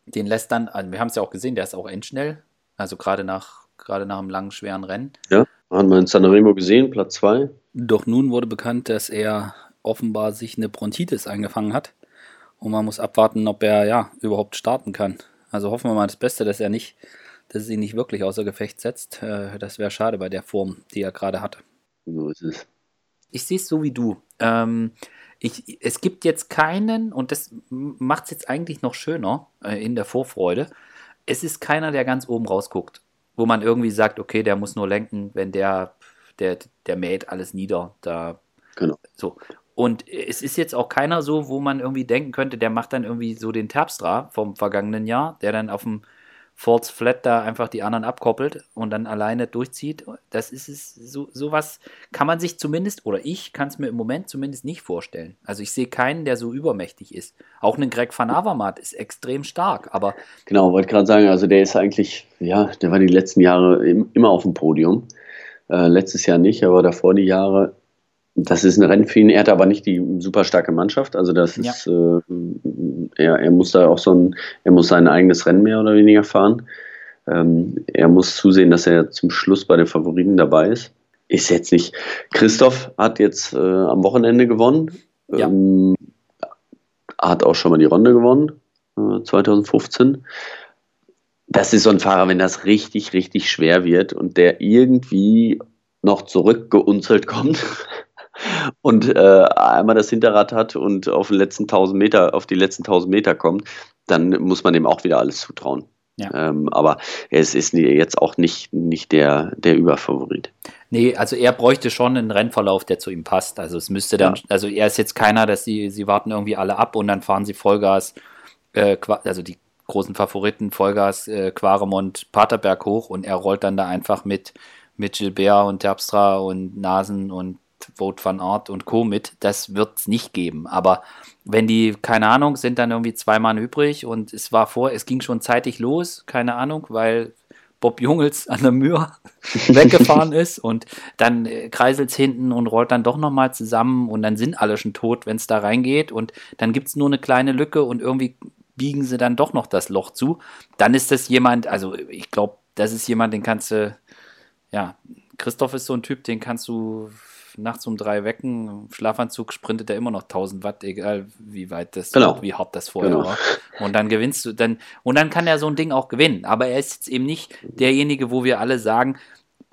den lässt dann, also wir haben es ja auch gesehen, der ist auch endschnell, also gerade nach, gerade nach einem langen, schweren Rennen. Haben wir in Sanremo gesehen, Platz 2. Doch nun wurde bekannt, dass er offenbar sich eine Bronchitis eingefangen hat. Und man muss abwarten, ob er ja überhaupt starten kann. Also hoffen wir mal das Beste, dass er nicht, dass es ihn nicht wirklich außer Gefecht setzt. Äh, Das wäre schade bei der Form, die er gerade hatte. So ist es. Ich sehe es so wie du. Ähm, ich, es gibt jetzt keinen, und das macht es jetzt eigentlich noch schöner äh, in der Vorfreude. Es ist keiner, der ganz oben rausguckt, wo man irgendwie sagt, okay, der muss nur lenken, wenn der, der, der mäht alles nieder. Da Genau. so. Und es ist jetzt auch keiner so, wo man irgendwie denken könnte, der macht dann irgendwie so den Terpstra vom vergangenen Jahr, der dann auf dem Falls Flat da einfach die anderen abkoppelt und dann alleine durchzieht. Das ist es, so, sowas kann man sich zumindest, oder ich kann es mir im Moment zumindest nicht vorstellen. Also ich sehe keinen, der so übermächtig ist. Auch einen Greg van Avermaet ist extrem stark, aber Genau, wollte gerade sagen, also der ist eigentlich, ja, der war die letzten Jahre im, immer auf dem Podium. Äh, letztes Jahr nicht, aber davor die Jahre. Das ist ein Rennen für ihn. Er hat aber nicht die super starke Mannschaft. Also das Ja. ist, äh, er, er muss da auch so ein, er muss sein eigenes Rennen mehr oder weniger fahren. Ähm, er muss zusehen, dass er zum Schluss bei den Favoriten dabei ist. Ist jetzt nicht. Christoph hat jetzt äh, am Wochenende gewonnen. Ja. Ähm, hat auch schon mal die Runde gewonnen, äh, 2015 das ist so ein Fahrer, wenn das richtig, richtig schwer wird und der irgendwie noch zurückgeunzelt kommt und äh, einmal das Hinterrad hat und auf, den letzten 1000 Meter, auf die letzten 1000 Meter kommt, dann muss man dem auch wieder alles zutrauen. Ja. Ähm, aber es ist jetzt auch nicht, nicht der, der Überfavorit. Nee, also er bräuchte schon einen Rennverlauf, der zu ihm passt. Also es müsste dann, Ja. also er ist jetzt keiner, dass sie, sie warten irgendwie alle ab und dann fahren sie Vollgas, äh, also die großen Favoriten, Vollgas, äh, Quaremont, Paterberg hoch und er rollt dann da einfach mit, mit Gilbert und Terpstra und Nasen und Vote van Art und Co. mit. Das wird es nicht geben. Aber wenn die, keine Ahnung, sind dann irgendwie zwei Mann übrig und es war vor, es ging schon zeitig los, keine Ahnung, weil Bob Jungels an der Mühr weggefahren ist und dann äh, kreiselt es hinten und rollt dann doch nochmal zusammen und dann sind alle schon tot, wenn es da reingeht und dann gibt es nur eine kleine Lücke und irgendwie biegen sie dann doch noch das Loch zu. Dann ist das jemand, also ich glaube, das ist jemand, den kannst du, ja, Christoph ist so ein Typ, den kannst du nachts um drei wecken. Im Schlafanzug sprintet er immer noch 1000 Watt, egal wie weit das, Genau. wie hart das vorher Genau. war. Und dann gewinnst du, dann, und dann kann er so ein Ding auch gewinnen. Aber er ist jetzt eben nicht derjenige, wo wir alle sagen,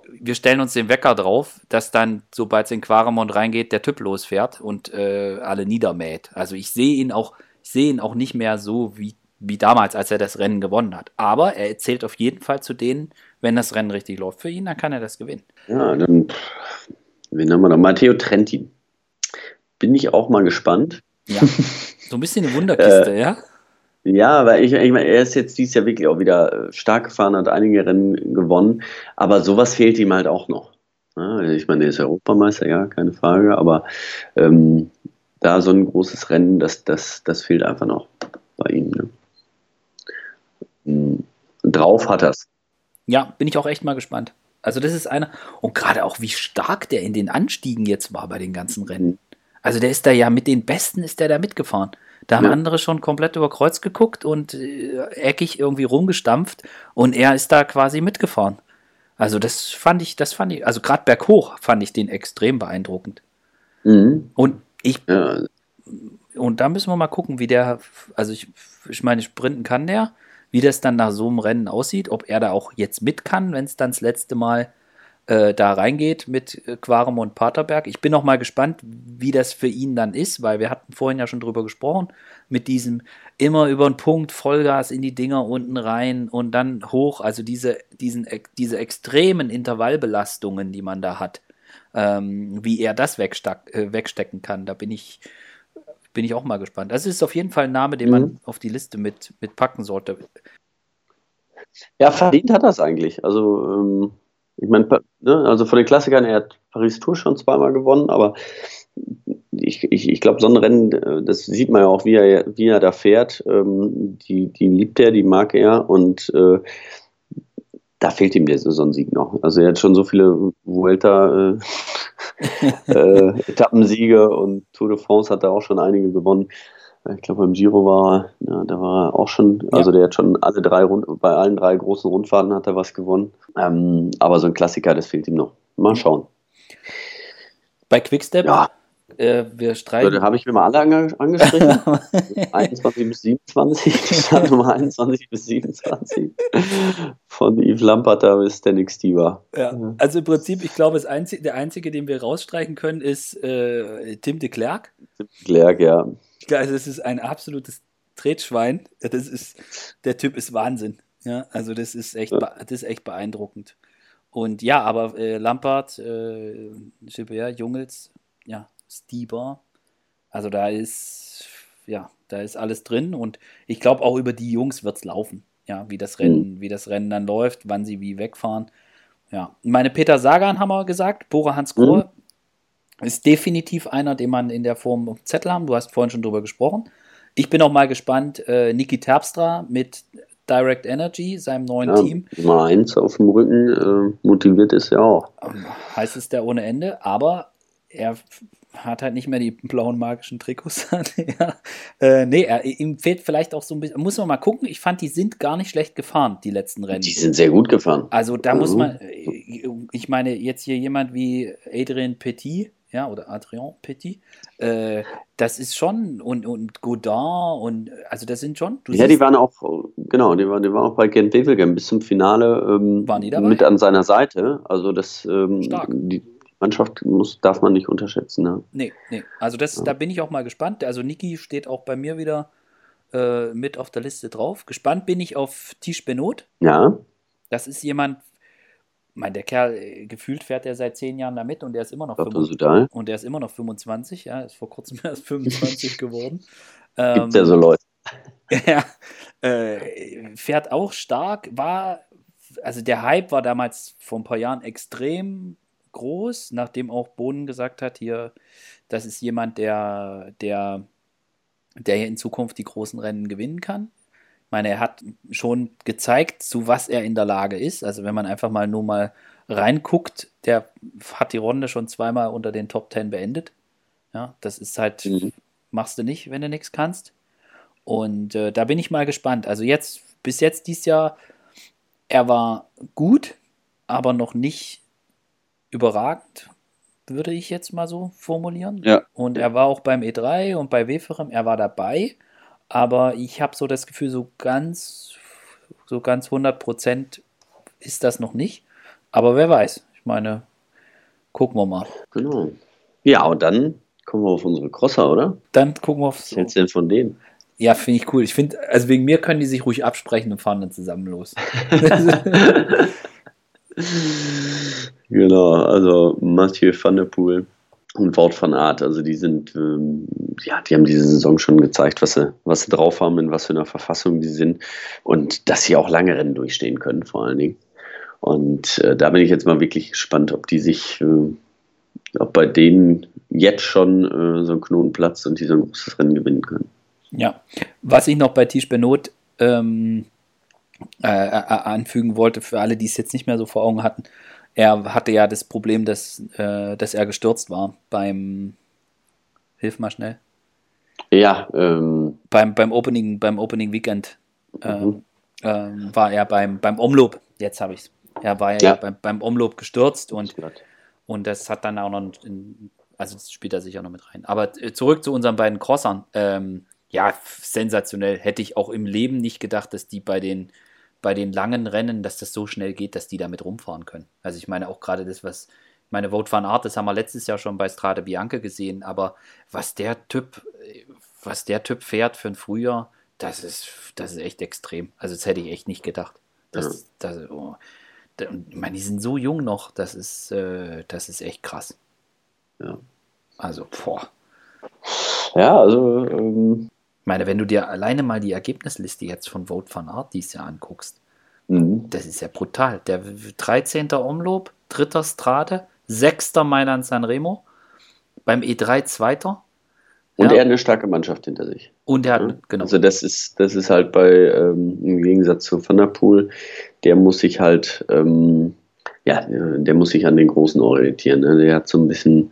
wir stellen uns den Wecker drauf, dass dann, sobald es in Quaremont reingeht, der Typ losfährt und äh, alle niedermäht. Also ich sehe ihn auch, ich sehe ihn auch nicht mehr so wie, wie damals, als er das Rennen gewonnen hat. Aber er zählt auf jeden Fall zu denen, wenn das Rennen richtig läuft für ihn, dann kann er das gewinnen. Ja, dann, wen haben wir da? Matteo Trenti. Bin ich auch mal gespannt. Ja. So ein bisschen eine Wunderkiste, ja? Ja, weil ich, ich meine, er ist jetzt dieses Jahr wirklich auch wieder äh, stark gefahren, hat einige Rennen gewonnen, aber sowas fehlt ihm halt auch noch. Ja, ich meine, er ist Europameister, ja, keine Frage, aber ähm, da so ein großes Rennen, das, das, das fehlt einfach noch bei ihm. Ne? Mhm. Drauf hat er's. Ja, bin ich auch echt mal gespannt. Also das ist einer, und gerade auch wie stark der in den Anstiegen jetzt war bei den ganzen Rennen. Also der ist da ja mit den Besten ist der da mitgefahren. Da haben Ja. andere schon komplett über Kreuz geguckt und äh, eckig irgendwie rumgestampft und er ist da quasi mitgefahren. Also das fand ich, das fand ich, also gerade berghoch fand ich den extrem beeindruckend. Mhm. Und ich, Ja, und da müssen wir mal gucken, wie der, also ich, ich meine, sprinten kann der, wie das dann nach so einem Rennen aussieht, ob er da auch jetzt mit kann, wenn es dann das letzte Mal äh, da reingeht mit äh, Quarem und Paterberg. Ich bin auch mal gespannt, wie das für ihn dann ist, weil wir hatten vorhin ja schon drüber gesprochen, mit diesem immer über den Punkt, Vollgas in die Dinger unten rein und dann hoch, also diese, diesen, diese extremen Intervallbelastungen, die man da hat, ähm, wie er das äh, wegstecken kann, da bin ich, bin ich auch mal gespannt. Das ist auf jeden Fall ein Name, den man Mhm. auf die Liste mit, mit packen sollte. Ja, verdient hat es eigentlich. Also, ähm, ich meine, ne, also von den Klassikern, er hat Paris Tour schon zweimal gewonnen, aber ich, ich, ich glaube, so ein Rennen, äh, das sieht man ja auch, wie er, wie er da fährt. Ähm, die, die liebt er, die mag er und äh, da fehlt ihm der Saisonsieg noch. Also er hat schon so viele Vuelta äh, Etappensiege und Tour de France hat er auch schon einige gewonnen. Ich glaube, beim Giro war er, ja, da war er auch schon, also der hat schon alle drei Rund, bei allen drei großen Rundfahrten hat er was gewonnen. Ähm, aber so ein Klassiker, das fehlt ihm noch. Mal schauen. Bei Quickstep, Ja. Äh, wir So, streichen. da habe ich mir mal alle ange angestrichen. 21 bis 27, Startnummer 21 bis 27. Von Yves Lampert da bis Danik Stieber. Ja, also im Prinzip, ich glaube, das einzige, der einzige, den wir rausstreichen können, ist äh, Tim de Klerk. Klerk, ja. Also es ist ein absolutes Tretschwein. Das ist, der Typ ist Wahnsinn. Ja, also das ist echt, Ja. das ist echt beeindruckend. Und ja, aber äh, Lampard, äh, Gilbert, Jungels, ja, Stieber, also da ist, ja, da ist alles drin und ich glaube auch über die Jungs wird es laufen. Ja, wie das Rennen, wie das Rennen dann läuft, wann sie wie wegfahren. Ja, meine Peter Sagan haben wir gesagt, Bora Hans Grohe ist definitiv einer, den man in der Form auf Zettel haben. Du hast vorhin schon drüber gesprochen. Ich bin auch mal gespannt, äh, Niki Terpstra mit Direct Energy, seinem neuen ja Team. Nummer eins auf dem Rücken, äh, motiviert ist er auch. Ähm, heißt es der ohne Ende, aber er hat halt nicht mehr die blauen magischen Trikots an. ja. äh, nee, er, ihm fehlt vielleicht auch so ein bisschen, muss man mal gucken, ich fand, die sind gar nicht schlecht gefahren, die letzten Rennen. Die sind sehr gut gefahren. Also da muss Mhm. man, ich meine, jetzt hier jemand wie Adrien Petit, ja, oder Adrien Petit, äh, das ist schon, und, und Godin und, also das sind schon, Ja, die waren auch, genau, die waren, die waren auch bei Gent Wevelgem bis zum Finale ähm, mit an seiner Seite. Also das, ähm, Stark. die Mannschaft muss, darf man nicht unterschätzen. Ne? Nee, nee. Also das, da bin ich auch mal gespannt. Also Niki steht auch bei mir wieder äh, mit auf der Liste drauf. Gespannt bin ich auf Tisch Benot. Ja, Das ist jemand, mein, der Kerl, äh, gefühlt fährt er seit zehn Jahren damit und der ist immer noch Dr. 25. Sudal. Und der ist immer noch 25, ja, ist vor kurzem erst 25 geworden. Gibt ja so Leute. Ja, äh, fährt auch stark, war, also der Hype war damals vor ein paar Jahren extrem groß, nachdem auch Bohnen gesagt hat, hier, das ist jemand, der, der, der hier in Zukunft die großen Rennen gewinnen kann. Ich meine, er hat schon gezeigt, zu was er in der Lage ist. Also wenn man einfach mal nur mal reinguckt, der hat die Runde schon zweimal unter den Top Ten beendet. Ja, das ist halt, Mhm. machst du nicht, wenn du nichts kannst. Und äh, da bin ich mal gespannt. Also jetzt, bis jetzt dieses Jahr, er war gut, aber noch nicht überragend, würde ich jetzt mal so formulieren. Ja. Und er war auch beim E3 und bei Weferem, er war dabei, aber ich habe so das Gefühl, so ganz, so ganz 100 Prozent ist das noch nicht. Aber wer weiß, ich meine, gucken wir mal. Genau. Ja, und dann kommen wir auf unsere Crosser, oder? Dann gucken wir aufs. Was hältst du denn von denen? Ja, finde ich cool. Ich finde, also wegen mir können die sich ruhig absprechen und fahren dann zusammen los. genau, also Mathieu van der Poel und Wout van Aert, also die sind, ähm, ja, die haben diese Saison schon gezeigt, was sie, was sie drauf haben, in was für einer Verfassung die sind und dass sie auch lange Rennen durchstehen können, vor allen Dingen. Und äh, da bin ich jetzt mal wirklich gespannt, ob die sich, äh, ob bei denen jetzt schon äh, so ein Knoten platzt und die so ein großes Rennen gewinnen können. Ja, was ich noch bei Tisch Benot ähm, äh, äh, anfügen wollte, für alle, die es jetzt nicht mehr so vor Augen hatten, er hatte ja das Problem, dass, äh, dass er gestürzt war beim, hilf mal schnell. Ja, ähm, beim, beim, Opening, beim Opening Weekend mhm. ähm, war er beim, beim Umlob, jetzt habe ich es. Er war ja, ja beim, beim Umlob gestürzt und, und das hat dann auch noch, in, also das spielt er sicher noch mit rein. Aber äh, zurück zu unseren beiden Crossern. Ähm, ja, sensationell. Hätte ich auch im Leben nicht gedacht, dass die bei den, bei den langen Rennen, dass das so schnell geht, dass die damit rumfahren können. Also ich meine auch gerade das, was, meine, Vote van Art, das haben wir letztes Jahr schon bei Strade Bianca gesehen, aber was der Typ, was der Typ fährt für ein Frühjahr, das ist, das ist echt extrem. Also das hätte ich echt nicht gedacht. Das, ja. das, oh, ich meine, die sind so jung noch, das ist, äh, das ist echt krass. Ja. Also, boah. Ja, also. Ähm, meine, wenn du dir alleine mal die Ergebnisliste jetzt von Vote van Art dies Jahr anguckst, mhm. das ist ja brutal. Der 13. Umlob, 3. Strade, 6. Mailand Sanremo, beim E3 Zweiter. Und ja. er hat eine starke Mannschaft hinter sich. Und er hat, ja. genau. Also das ist, das ist halt bei, ähm, im Gegensatz zu Van der Poel, der muss sich halt, ähm, ja, der muss sich an den Großen orientieren. Ne? Der hat so ein bisschen,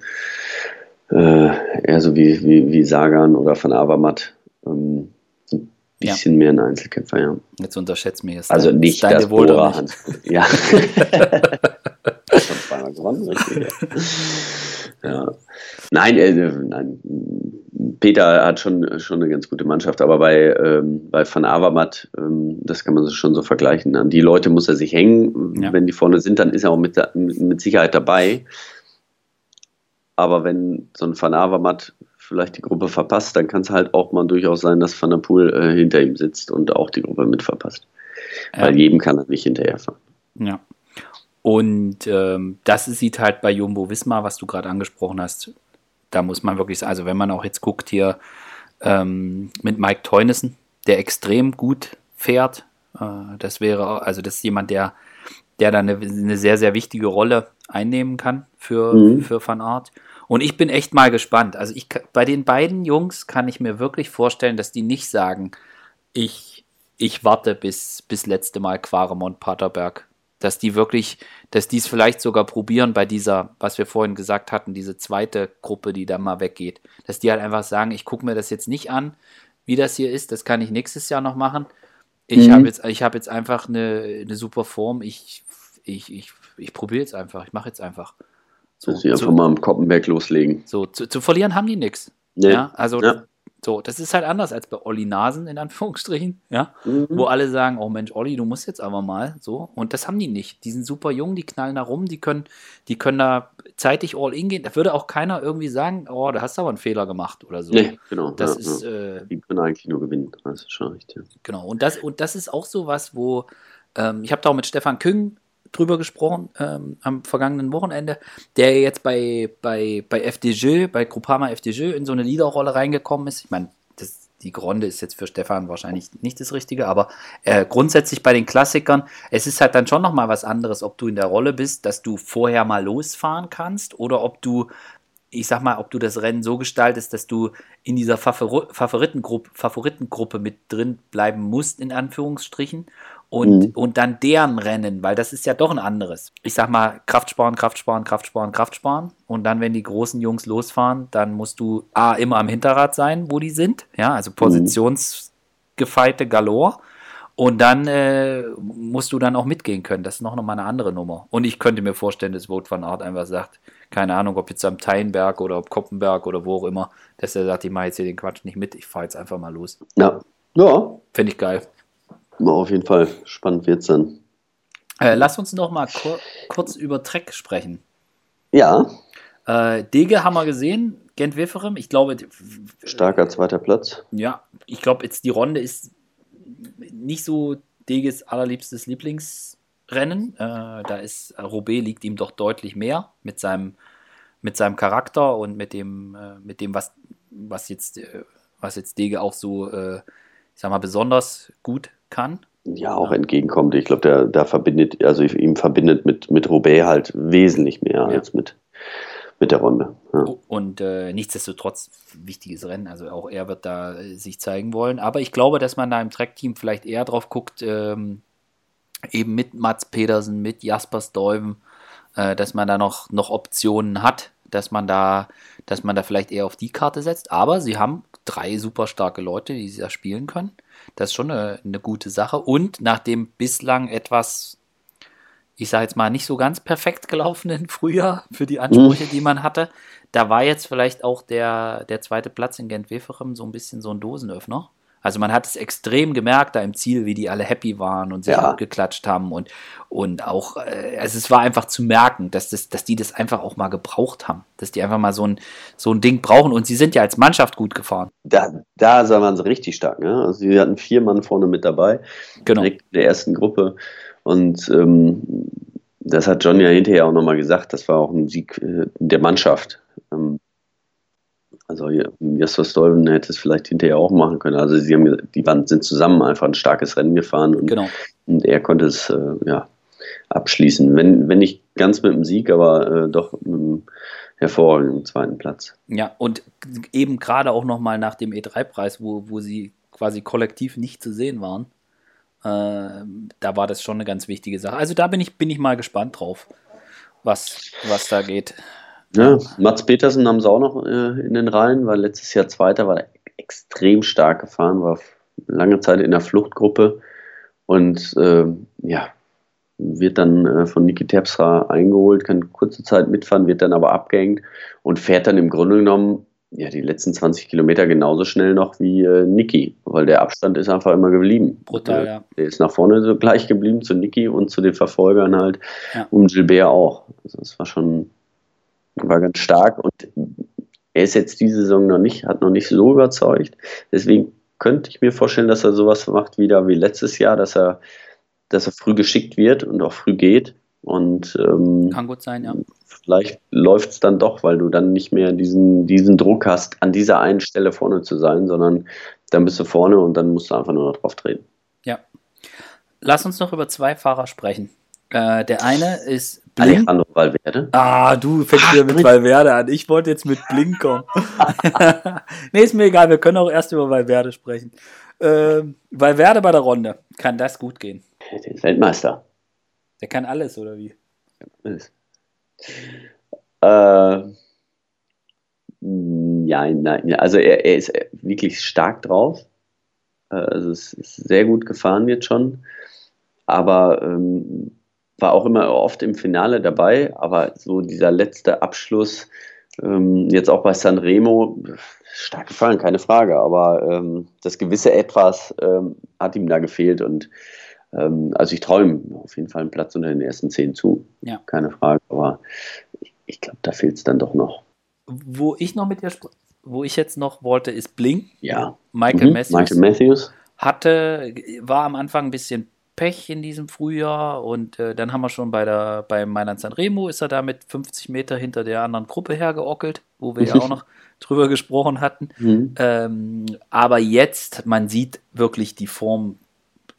äh, eher so wie, wie, wie Sagan oder Van Avermaet, ähm, ein bisschen ja. mehr ein Einzelkämpfer, ja. Jetzt unterschätzt mir jetzt. Also nicht deine das Bora Hans. Ja. Schon zweimal gewonnen, richtig. Ja. ja. Nein, äh, nein, Peter hat schon, schon eine ganz gute Mannschaft, aber bei, ähm, bei Van Avermaet, ähm, das kann man schon so vergleichen. An die Leute muss er sich hängen. Ja. Wenn die vorne sind, dann ist er auch mit, mit Sicherheit dabei. Aber wenn so ein Van Avermaet vielleicht die Gruppe verpasst, dann kann es halt auch mal durchaus sein, dass Van der Poel äh, hinter ihm sitzt und auch die Gruppe mit verpasst. Ja. Weil jedem kann er nicht hinterherfahren. Ja. Und ähm, das sieht halt bei Jumbo Wismar, was du gerade angesprochen hast, da muss man wirklich sagen, also wenn man auch jetzt guckt hier ähm, mit Mike Teunissen, der extrem gut fährt, äh, das wäre, also das ist jemand, der, der da eine, eine sehr, sehr wichtige Rolle einnehmen kann für, mhm. für Van Art. Und ich bin echt mal gespannt. Also ich, bei den beiden Jungs kann ich mir wirklich vorstellen, dass die nicht sagen, ich, ich warte bis, bis letzte Mal Quaremont Paterberg dass die wirklich, dass die es vielleicht sogar probieren bei dieser, was wir vorhin gesagt hatten, diese zweite Gruppe, die da mal weggeht, dass die halt einfach sagen, ich gucke mir das jetzt nicht an, wie das hier ist, das kann ich nächstes Jahr noch machen. Ich mhm. habe jetzt, ich habe jetzt einfach eine, eine super Form, ich, ich, ich, ich probiere jetzt einfach, ich mache jetzt einfach. So, dass sie einfach mal am Koppenberg loslegen. So, zu, zu verlieren haben die nichts. Nee. Ja, also ja. So, das ist halt anders als bei Olli Nasen, in Anführungsstrichen, ja, mhm. wo alle sagen, oh Mensch, Olli, du musst jetzt aber mal, so, und das haben die nicht. Die sind super jung, die knallen da rum, die können, die können da zeitig all in gehen. Da würde auch keiner irgendwie sagen, oh, da hast du aber einen Fehler gemacht oder so. Nee, genau. Das ja, ist, ja. Äh, die können eigentlich nur gewinnen, das ist schon richtig. Genau, und das, und das ist auch so was, wo, ähm, ich habe da auch mit Stefan Küng drüber gesprochen ähm, am vergangenen Wochenende, der jetzt bei, bei, bei FDJ, bei Groupama FDJ in so eine Leaderrolle reingekommen ist. Ich meine, die Gronde ist jetzt für Stefan wahrscheinlich nicht das Richtige, aber äh, grundsätzlich bei den Klassikern, es ist halt dann schon nochmal was anderes, ob du in der Rolle bist, dass du vorher mal losfahren kannst oder ob du, ich sag mal, ob du das Rennen so gestaltest, dass du in dieser Favoritengruppe, Favoritengruppe mit drin bleiben musst, in Anführungsstrichen, und, mhm. und dann deren Rennen, weil das ist ja doch ein anderes. Ich sag mal, Kraft sparen, Kraft sparen, Kraft sparen, Kraft sparen. Und dann, wenn die großen Jungs losfahren, dann musst du A, immer am Hinterrad sein, wo die sind. Ja, also mhm. Positions, Gefeite galore. Und dann äh, musst du dann auch mitgehen können. Das ist noch mal eine andere Nummer. Und ich könnte mir vorstellen, dass Vote van Art einfach sagt, keine Ahnung, ob jetzt am Teinberg oder ob Koppenberg oder wo auch immer, dass er sagt, ich mache jetzt hier den Quatsch nicht mit, ich fahre jetzt einfach mal los. Ja. Ja. Finde ich geil. Auf jeden Fall. Spannend wird es dann. Äh, lass uns noch mal kur kurz über Trek sprechen. Ja. Äh, Dege haben wir gesehen, Gent Weferem. Ich glaube. Starker zweiter Platz. Ja, ich glaube, jetzt die Runde ist nicht so Deges allerliebstes Lieblingsrennen. Äh, da ist Roubaix liegt ihm doch deutlich mehr mit seinem, mit seinem Charakter und mit dem, äh, mit dem was, was, jetzt, äh, was jetzt Dege auch so, äh, ich sag mal, besonders gut kann. Ja, auch entgegenkommt. Ich glaube, der, da verbindet, also ihm verbindet mit, mit Roubaix halt wesentlich mehr ja. als mit, mit der Runde. Ja. Und äh, nichtsdestotrotz wichtiges Rennen. Also auch er wird da äh, sich zeigen wollen. Aber ich glaube, dass man da im Track-Team vielleicht eher drauf guckt, ähm, eben mit Mats Pedersen, mit Jasper Stuyven, äh, dass man da noch, noch Optionen hat, dass man da, dass man da vielleicht eher auf die Karte setzt. Aber sie haben drei super starke Leute, die sie da spielen können. Das ist schon eine, eine gute Sache. Und nach dem bislang etwas ich sage jetzt mal, nicht so ganz perfekt gelaufenen Frühjahr für die Ansprüche, die man hatte. Da war jetzt vielleicht auch der, der zweite Platz in Gent-Weferem so ein bisschen so ein Dosenöffner. Also man hat es extrem gemerkt da im Ziel, wie die alle happy waren und sich ja. abgeklatscht haben und, und auch, äh, also es war einfach zu merken, dass, das, dass die das einfach auch mal gebraucht haben, dass die einfach mal so ein, so ein Ding brauchen und sie sind ja als Mannschaft gut gefahren. Da, da waren sie richtig stark, ne? Also sie hatten vier Mann vorne mit dabei, genau. direkt in der ersten Gruppe und ähm, das hat John ja hinterher auch nochmal gesagt, das war auch ein Sieg äh, der Mannschaft. Ähm, also Jasper Stolven hätte es vielleicht hinterher auch machen können. Also sie haben die waren, sind zusammen einfach ein starkes Rennen gefahren und, genau. und er konnte es äh, ja, abschließen. Wenn, wenn nicht ganz mit dem Sieg, aber äh, doch mit einem hervorragenden zweiten Platz. Ja, und eben gerade auch nochmal nach dem E3-Preis, wo, wo sie quasi kollektiv nicht zu sehen waren. Äh, da war das schon eine ganz wichtige Sache. Also da bin ich, bin ich mal gespannt drauf, was, was da geht. Ja, Mats Petersen haben sie auch noch äh, in den Reihen, weil letztes Jahr Zweiter war extrem stark gefahren, war lange Zeit in der Fluchtgruppe und äh, ja, wird dann äh, von Niki Terpstra eingeholt, kann kurze Zeit mitfahren, wird dann aber abgehängt und fährt dann im Grunde genommen ja, die letzten 20 Kilometer genauso schnell noch wie äh, Niki, weil der Abstand ist einfach immer geblieben. Brutal, ja. Der ist nach vorne so gleich geblieben zu Niki und zu den Verfolgern halt ja. und Gilbert auch. Also das war schon war ganz stark und er ist jetzt diese Saison noch nicht, hat noch nicht so überzeugt. Deswegen könnte ich mir vorstellen, dass er sowas macht wieder wie letztes Jahr, dass er, dass er früh geschickt wird und auch früh geht. Und ähm, kann gut sein, ja vielleicht läuft es dann doch, weil du dann nicht mehr diesen, diesen Druck hast, an dieser einen Stelle vorne zu sein, sondern dann bist du vorne und dann musst du einfach nur noch drauf treten. Ja. Lass uns noch über zwei Fahrer sprechen. Äh, der eine ist Blink. Alejandro Valverde. Ah, du fängst wieder mit Valverde an. Ich wollte jetzt mit Blink kommen. nee, ist mir egal. Wir können auch erst über Valverde sprechen. Äh, Valverde bei der Runde. Kann das gut gehen? Der ist Weltmeister. Der kann alles, oder wie? Alles. Äh, ja, nein, also er, er, ist wirklich stark drauf. Äh, also es ist sehr gut gefahren jetzt schon. Aber ähm, war auch immer oft im Finale dabei. Aber so dieser letzte Abschluss, ähm, jetzt auch bei Sanremo, stark gefahren, keine Frage. Aber ähm, das gewisse Etwas ähm, hat ihm da gefehlt und ähm, also ich träume auf jeden Fall einen Platz unter den ersten zehn zu. Ja. Keine Frage. Aber ich, ich glaube, da fehlt es dann doch noch. Wo ich noch mit dir wo ich jetzt noch wollte, ist Bling. Ja. Michael, mhm. Matthews Michael Matthews. Hatte, war am Anfang ein bisschen Pech in diesem Frühjahr und äh, dann haben wir schon bei der bei Mailand Sanremo ist er da mit 50 Meter hinter der anderen Gruppe hergeockelt, wo wir ja auch noch drüber gesprochen hatten. Mhm. Ähm, aber jetzt, man sieht wirklich die Form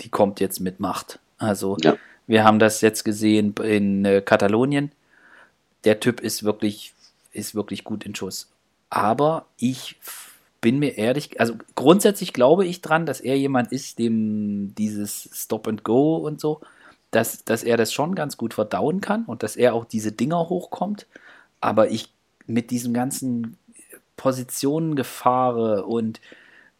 die kommt jetzt mit Macht. Also ja. wir haben das jetzt gesehen in äh, Katalonien. Der Typ ist wirklich, ist wirklich gut in Schuss. Aber ich bin mir ehrlich, also grundsätzlich glaube ich dran, dass er jemand ist, dem dieses Stop and Go und so, dass, dass er das schon ganz gut verdauen kann und dass er auch diese Dinger hochkommt. Aber ich mit diesem ganzen Positionengefahre und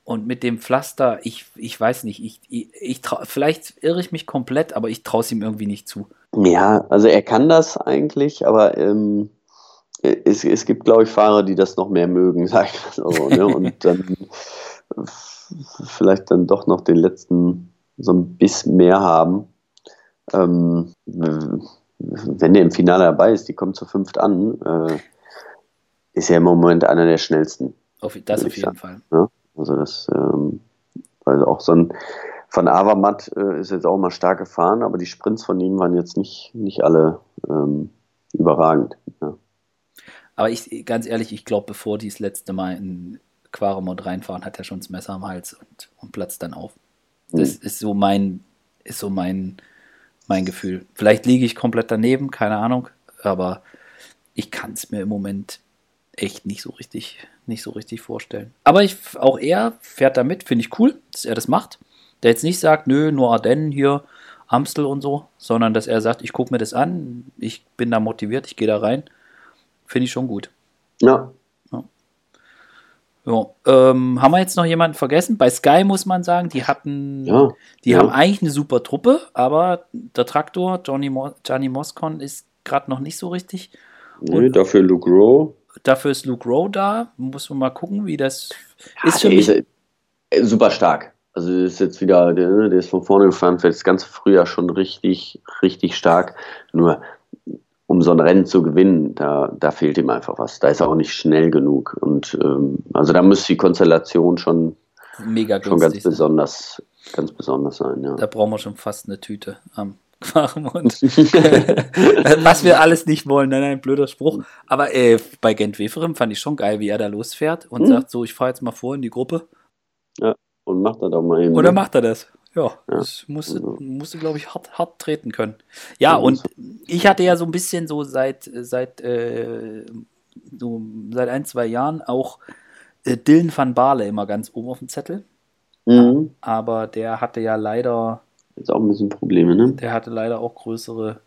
Und mit dem Pflaster, ich, ich weiß nicht, ich, ich, ich trau, vielleicht irre ich mich komplett, aber ich traue es ihm irgendwie nicht zu. Ja, also er kann das eigentlich, aber ähm, es, es gibt, glaube ich, Fahrer, die das noch mehr mögen, sag ich mal so. Ne? Und dann vielleicht dann doch noch den letzten so ein bisschen mehr haben. Ähm, wenn der im Finale dabei ist, die kommt zu fünft an, äh, ist er im Moment einer der schnellsten. Auf, das auf jeden sagen. Fall. Ja? Also das, ähm, weil auch so ein von Avamat äh, ist jetzt auch mal stark gefahren, aber die Sprints von ihm waren jetzt nicht, nicht alle ähm, überragend. Ja. Aber ich, ganz ehrlich, ich glaube, bevor die das letzte Mal in Quaremont reinfahren, hat er schon das Messer am Hals und, und platzt dann auf. Das mhm. ist so mein, ist so mein, mein Gefühl. Vielleicht liege ich komplett daneben, keine Ahnung, aber ich kann es mir im Moment echt nicht so richtig, nicht so richtig vorstellen. Aber ich, auch er fährt damit, finde ich cool, dass er das macht. Der jetzt nicht sagt, nö, nur Ardennen hier, Amstel und so, sondern dass er sagt, ich gucke mir das an, ich bin da motiviert, ich gehe da rein. Finde ich schon gut. Ja. ja. ja. Ähm, haben wir jetzt noch jemanden vergessen? Bei Sky muss man sagen, die hatten, ja. die ja. haben eigentlich eine super Truppe, aber der Traktor, Johnny, Mo Johnny Moscon, ist gerade noch nicht so richtig. Nee, dafür Luke Rowe. Dafür ist Luke Rowe da. Muss man mal gucken, wie das ist für mich. Ist, äh, super stark. Also ist jetzt wieder, der, der ist von vorne gefahren, für das ganze Frühjahr schon richtig, richtig stark. Nur um so ein Rennen zu gewinnen, da, da fehlt ihm einfach was. Da ist er auch nicht schnell genug. Und ähm, also da müsste die Konstellation schon, Mega schon ganz besonders, ganz besonders sein. Ja. Da brauchen wir schon fast eine Tüte am Quaremont. was wir alles nicht wollen, nein, nein, blöder Spruch. Aber äh, bei Gent Weferem fand ich schon geil, wie er da losfährt und mhm. sagt so, ich fahre jetzt mal vor in die Gruppe. Ja. Und macht er doch mal eben. Oder ne? macht er das? Ja, das musste, also. musste glaube ich, hart, hart treten können. Ja, ja und ich hatte ja so ein bisschen so seit, seit, äh, so seit ein, zwei Jahren auch äh, Dylan van Baale immer ganz oben auf dem Zettel. Mhm. Aber der hatte ja leider. Jetzt auch ein bisschen Probleme, ne? Der hatte leider auch größere,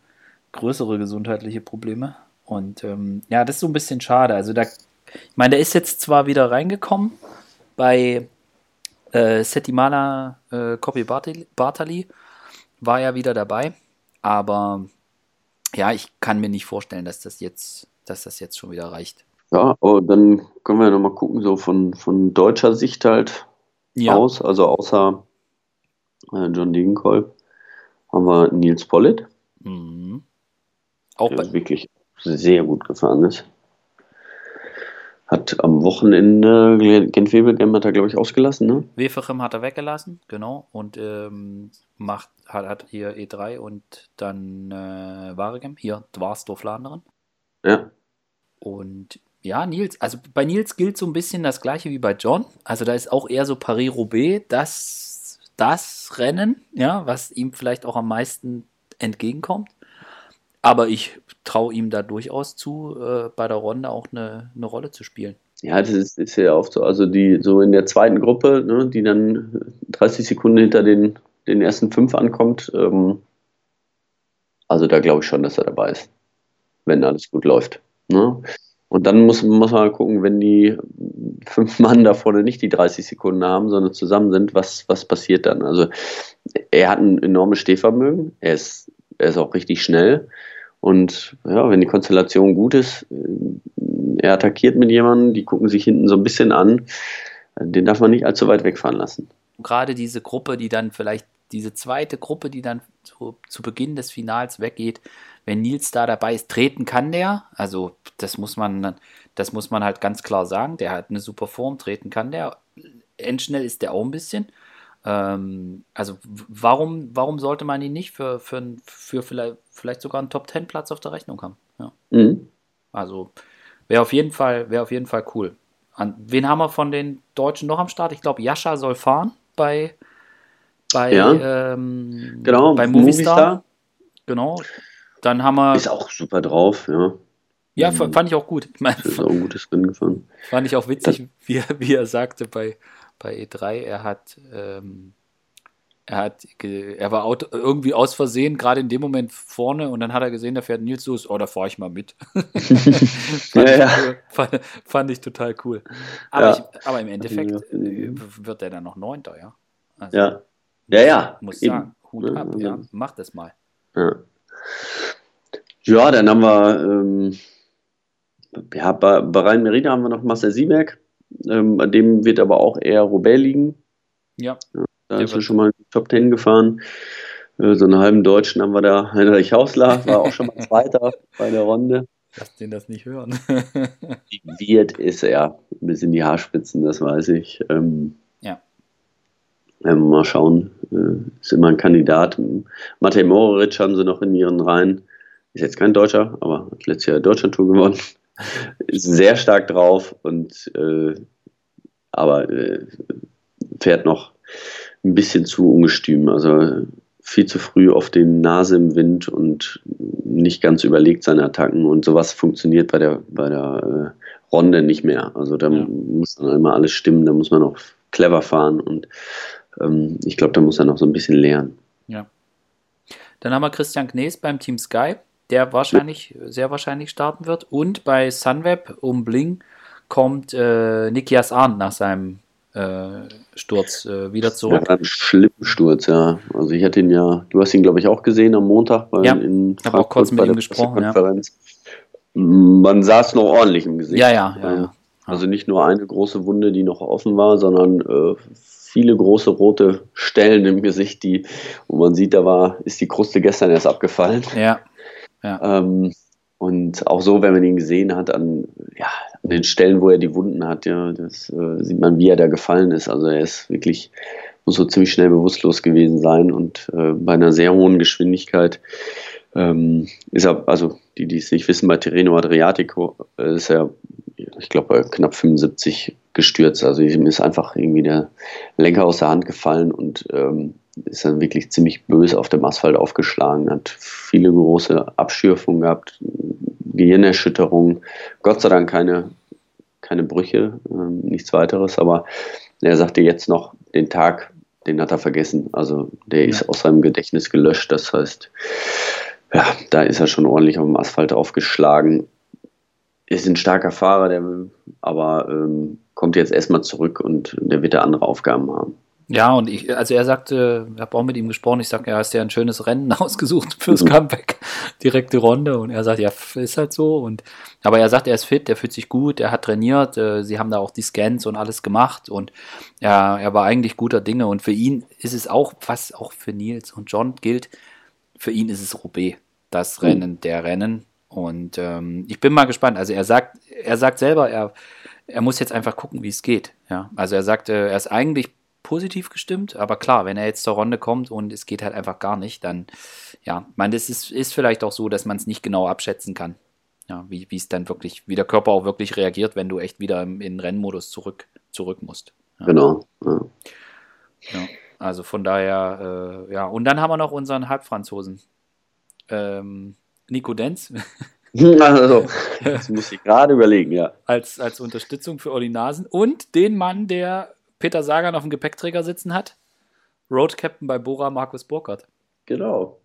größere gesundheitliche Probleme. Und ähm, ja, das ist so ein bisschen schade. Also da, ich meine, der ist jetzt zwar wieder reingekommen bei äh, Settimana äh, Copy Bartali war ja wieder dabei, aber ja, ich kann mir nicht vorstellen, dass das jetzt, dass das jetzt schon wieder reicht. Ja, aber dann können wir nochmal gucken, so von, von deutscher Sicht halt ja. aus, also außer äh, John Degenkolb haben wir Nils Pollitt. Mhm. Auch der wirklich sehr gut gefahren ist. Hat am Wochenende Gent Wevelgem hat er, glaube ich, ausgelassen, ne? Weferchem hat er weggelassen, genau. Und ähm, macht, hat, hat hier E3 und dann äh, Waregem, hier Dwarsdorf-Landeren. Ja. Und ja, Nils, also bei Nils gilt so ein bisschen das gleiche wie bei John. Also da ist auch eher so Paris-Roubaix das, das Rennen, ja, was ihm vielleicht auch am meisten entgegenkommt. Aber ich traue ihm da durchaus zu, äh, bei der Runde auch eine, eine Rolle zu spielen. Ja, das ist, ist, ja oft so. Also die so in der zweiten Gruppe, ne, die dann 30 Sekunden hinter den, den ersten fünf ankommt. Ähm, also da glaube ich schon, dass er dabei ist, wenn alles gut läuft. Ne? Und dann muss, muss man gucken, wenn die fünf Mann da vorne nicht die 30 Sekunden haben, sondern zusammen sind, was, was passiert dann? Also er hat ein enormes Stehvermögen, er ist, er ist auch richtig schnell. Und ja, wenn die Konstellation gut ist, äh, er attackiert mit jemandem, die gucken sich hinten so ein bisschen an, den darf man nicht allzu weit wegfahren lassen. Gerade diese Gruppe, die dann vielleicht, diese zweite Gruppe, die dann zu, zu Beginn des Finals weggeht, wenn Nils da dabei ist, treten kann der. Also das muss man, das muss man halt ganz klar sagen. Der hat eine super Form, treten kann der. Endschnell ist der auch ein bisschen. Ähm, also warum, warum sollte man ihn nicht für, für, für vielleicht, vielleicht sogar einen Top-10-Platz auf der Rechnung haben? Ja. Mhm. Also wäre auf jeden Fall, wäre auf jeden Fall cool. An, wen haben wir von den Deutschen noch am Start? Ich glaube, Jascha soll fahren bei, bei, ja. ähm, genau, bei Movistar. Movistar. Genau. Dann haben wir. Ist auch super drauf, ja. Ja, mhm. fand ich auch gut. Ich meine, ist auch ein gutes Rennen gefahren. Fand ich auch witzig, wie, wie er sagte bei, bei E3, er hat, ähm, er hat, er war Auto, irgendwie aus Versehen gerade in dem Moment vorne und dann hat er gesehen, da fährt Nils los. Oh, da fahre ich mal mit. fand, ja, ja. Cool. Fand, fand, ich total cool. Aber, ja. ich, aber im Endeffekt äh, wird er dann noch Neunter, ja. Also, ja. Ja, ja. Muss Eben. sagen, Hut ab, ja. Mach das mal. Ja. Ja, dann haben wir, ähm, ja, bei, bei Rhein Merida haben wir noch Marcel Sieberg. Ähm, dem wird aber auch eher Roubaix liegen. Ja. ja da ist schon mal Top 10 gefahren. Äh, so einen halben Deutschen haben wir da. Heinrich Hausler war auch schon mal Zweiter bei der Runde. Lass den das nicht hören. wird ist er. Bis in die Haarspitzen, das weiß ich. Ähm, ja. Ähm, mal schauen. Äh, ist immer ein Kandidat. Matej Moritz haben sie noch in ihren Reihen. Ist jetzt kein Deutscher, aber hat letztes Jahr Deutschland-Tour gewonnen. ist sehr stark drauf und äh, aber äh, fährt noch ein bisschen zu ungestüm. Also viel zu früh auf den Nase im Wind und nicht ganz überlegt seine Attacken und sowas funktioniert bei der, bei der äh, Ronde nicht mehr. Also da ja. muss dann immer alles stimmen, da muss man auch clever fahren und ähm, ich glaube, da muss er noch so ein bisschen lernen. Ja. Dann haben wir Christian Knees beim Team Sky, der wahrscheinlich, ja. sehr wahrscheinlich starten wird. Und bei Sunweb um Bling kommt äh, Nikias Arndt nach seinem Sturz äh, wieder zurück. Ja, ein schlimmer Sturz, ja. Also ich hatte ihn ja, du hast ihn glaube ich auch gesehen am Montag bei, ja, in Frankfurt auch kurz mit ihm gesprochen. Ja. Man saß noch ordentlich im Gesicht. Ja, ja, ja, ja. Also nicht nur eine große Wunde, die noch offen war, sondern äh, viele große rote Stellen im Gesicht, die, wo man sieht, da war, ist die Kruste gestern erst abgefallen. Ja. ja. Ähm, und auch so, wenn man ihn gesehen hat, an, ja, an den Stellen, wo er die Wunden hat, ja, das äh, sieht man, wie er da gefallen ist. Also er ist wirklich, muss so ziemlich schnell bewusstlos gewesen sein und äh, bei einer sehr hohen Geschwindigkeit ähm, ist er, also die, die es nicht wissen, bei Tirreno Adriatico äh, ist er, ich glaube, bei knapp 75 gestürzt. Also ihm ist einfach irgendwie der Lenker aus der Hand gefallen und ähm, ist dann wirklich ziemlich böse auf dem Asphalt aufgeschlagen, hat viele große Abschürfungen gehabt, Gehirnerschütterungen, Gott sei Dank keine, keine Brüche, äh, nichts weiteres, aber er sagte jetzt noch, den Tag, den hat er vergessen. Also der ja. ist aus seinem Gedächtnis gelöscht. Das heißt, ja, da ist er schon ordentlich auf dem Asphalt aufgeschlagen. Ist ein starker Fahrer, der, aber ähm, kommt jetzt erstmal zurück und der wird da andere Aufgaben haben. Ja, und ich, also er sagte, ich habe auch mit ihm gesprochen, ich sagte, ja, hast ja ein schönes Rennen ausgesucht fürs mhm. Comeback, direkte Runde. Und er sagt, ja, ist halt so. Und aber er sagt, er ist fit, er fühlt sich gut, er hat trainiert, äh, sie haben da auch die Scans und alles gemacht und ja, er war eigentlich guter Dinge. Und für ihn ist es auch, was auch für Nils und John gilt, für ihn ist es Roubaix, das mhm. Rennen der Rennen. Und ähm, ich bin mal gespannt. Also er sagt, er sagt selber, er, er muss jetzt einfach gucken, wie es geht. Ja, also er sagte, er ist eigentlich positiv gestimmt, aber klar, wenn er jetzt zur Runde kommt und es geht halt einfach gar nicht, dann, ja, meine, das ist, ist vielleicht auch so, dass man es nicht genau abschätzen kann. Ja, wie es dann wirklich, wie der Körper auch wirklich reagiert, wenn du echt wieder im, in Rennmodus zurück, zurück musst. Ja. Genau. Ja. ja. also von daher, äh, ja, und dann haben wir noch unseren Halbfranzosen. Ähm, Nico Denz. Also, das muss ich gerade überlegen, ja. Als, als Unterstützung für Olli Nasen und den Mann, der Peter Sagan auf dem Gepäckträger sitzen hat. Road Captain bei Bora Markus Burkhardt. Genau.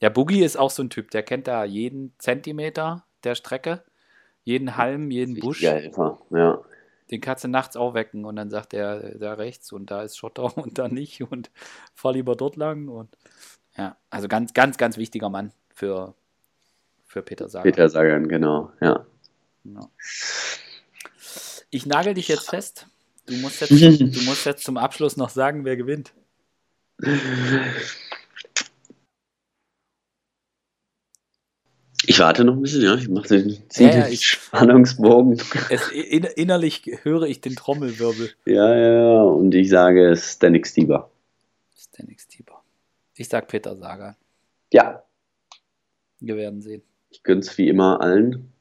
Ja, Boogie ist auch so ein Typ, der kennt da jeden Zentimeter der Strecke, jeden Halm, jeden Busch. Helfer, ja. Den kannst du nachts aufwecken und dann sagt er da rechts und da ist Schotter und da nicht und fahr lieber dort lang und ja, also ganz, ganz, ganz wichtiger Mann für, für Peter Sagan. Peter Sagan, genau, ja. Genau. Ich nagel dich jetzt fest. Du musst, jetzt, du musst jetzt zum Abschluss noch sagen, wer gewinnt. Ich warte noch ein bisschen, ja. Ich mache den, ja, ja, ich, Spannungsbogen. Es, in, innerlich höre ich den Trommelwirbel. Ja, ja, und ich sage Stanik Stieber. Stanik Stieber. Ich sag Peter Sager. Ja. Wir werden sehen. Ich gönn's wie immer allen.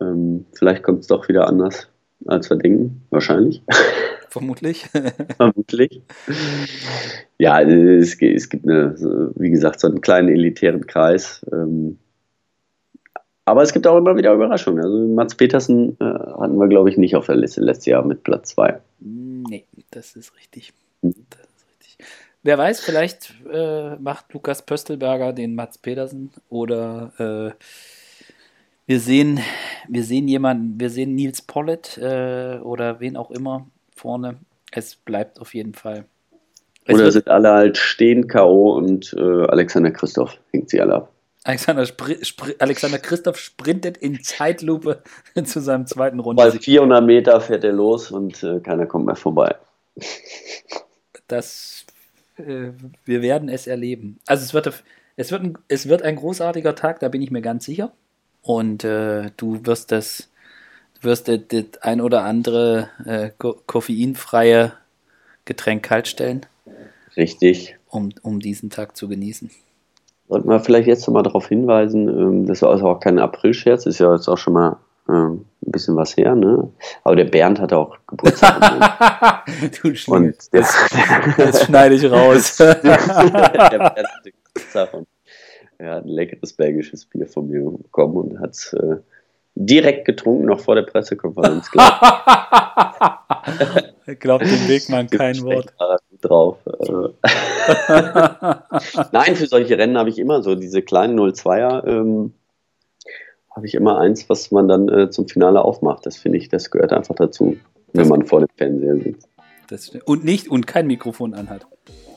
Ähm, vielleicht kommt es doch wieder anders als wir denken, wahrscheinlich. Vermutlich. Vermutlich. Ja, es, es, gibt eine, wie gesagt, so einen kleinen elitären Kreis. Ähm, aber es gibt auch immer wieder Überraschungen. Also Mats Petersen äh, hatten wir, glaube ich, nicht auf der Liste letztes Jahr mit Platz 2. Nee, das ist richtig. Hm. Das ist richtig. wer weiß, vielleicht äh, macht Lukas Pöstelberger den Mats Pedersen oder äh, wir sehen, wir sehen jemanden, wir sehen Nils Pollitt äh, oder wen auch immer vorne. Es bleibt auf jeden Fall. Es Oder sind alle halt stehen K.O. und äh, Alexander Christoph hängt sie alle ab. Alexander, Spri Spri Alexander Christoph sprintet in Zeitlupe zu seinem zweiten Runde. Bei 400 Meter fährt er los und äh, keiner kommt mehr vorbei. Das, äh, wir werden es erleben. Also es wird, es, wird ein, es wird ein großartiger Tag, da bin ich mir ganz sicher. Und äh, du wirst das, wirst das, das ein oder andere äh, ko koffeinfreie Getränk kaltstellen, Richtig. um, um diesen Tag zu genießen. Sollten wir vielleicht jetzt noch mal darauf hinweisen, ähm, das war also auch kein April-Scherz, ist ja jetzt auch schon mal ähm, ein bisschen was her, ne? Aber der Bernd hatte auch Geburtstag. ne? du und der, Das schneide ich raus. der Bernd hatte Geburtstag er hat ein leckeres belgisches Bier von mir bekommen und hat es äh, direkt getrunken, noch vor der Pressekonferenz. glaub Glaubt dem Wegmann ich. kein Wort. Drauf. Äh. Nein, für solche Rennen habe ich immer so diese kleinen 02er. Ähm, habe ich immer eins, was man dann äh, zum Finale aufmacht. Das finde ich, das gehört einfach dazu, wenn Das- man vor dem Fernseher sitzt. Und nicht und kein Mikrofon anhat.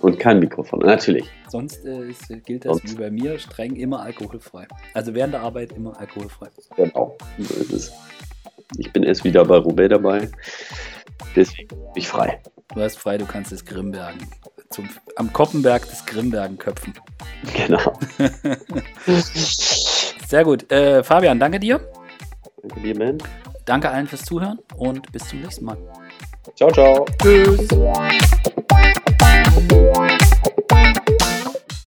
Und kein Mikrofon, natürlich. Sonst äh, ist, gilt das Sonst- wie bei mir streng immer alkoholfrei. Also während der Arbeit immer alkoholfrei. Genau. So ist es. Ich bin erst wieder bei Roubaix dabei. Deswegen bin ich frei. Du hast frei, du kannst es Grimbergen. Zum, am Koppenberg des Grimbergen köpfen. Genau. Sehr gut. Äh, Fabian, danke dir. Danke dir, Ben. Danke allen fürs Zuhören und bis zum nächsten Mal. Ciao, ciao. Tschüss. one.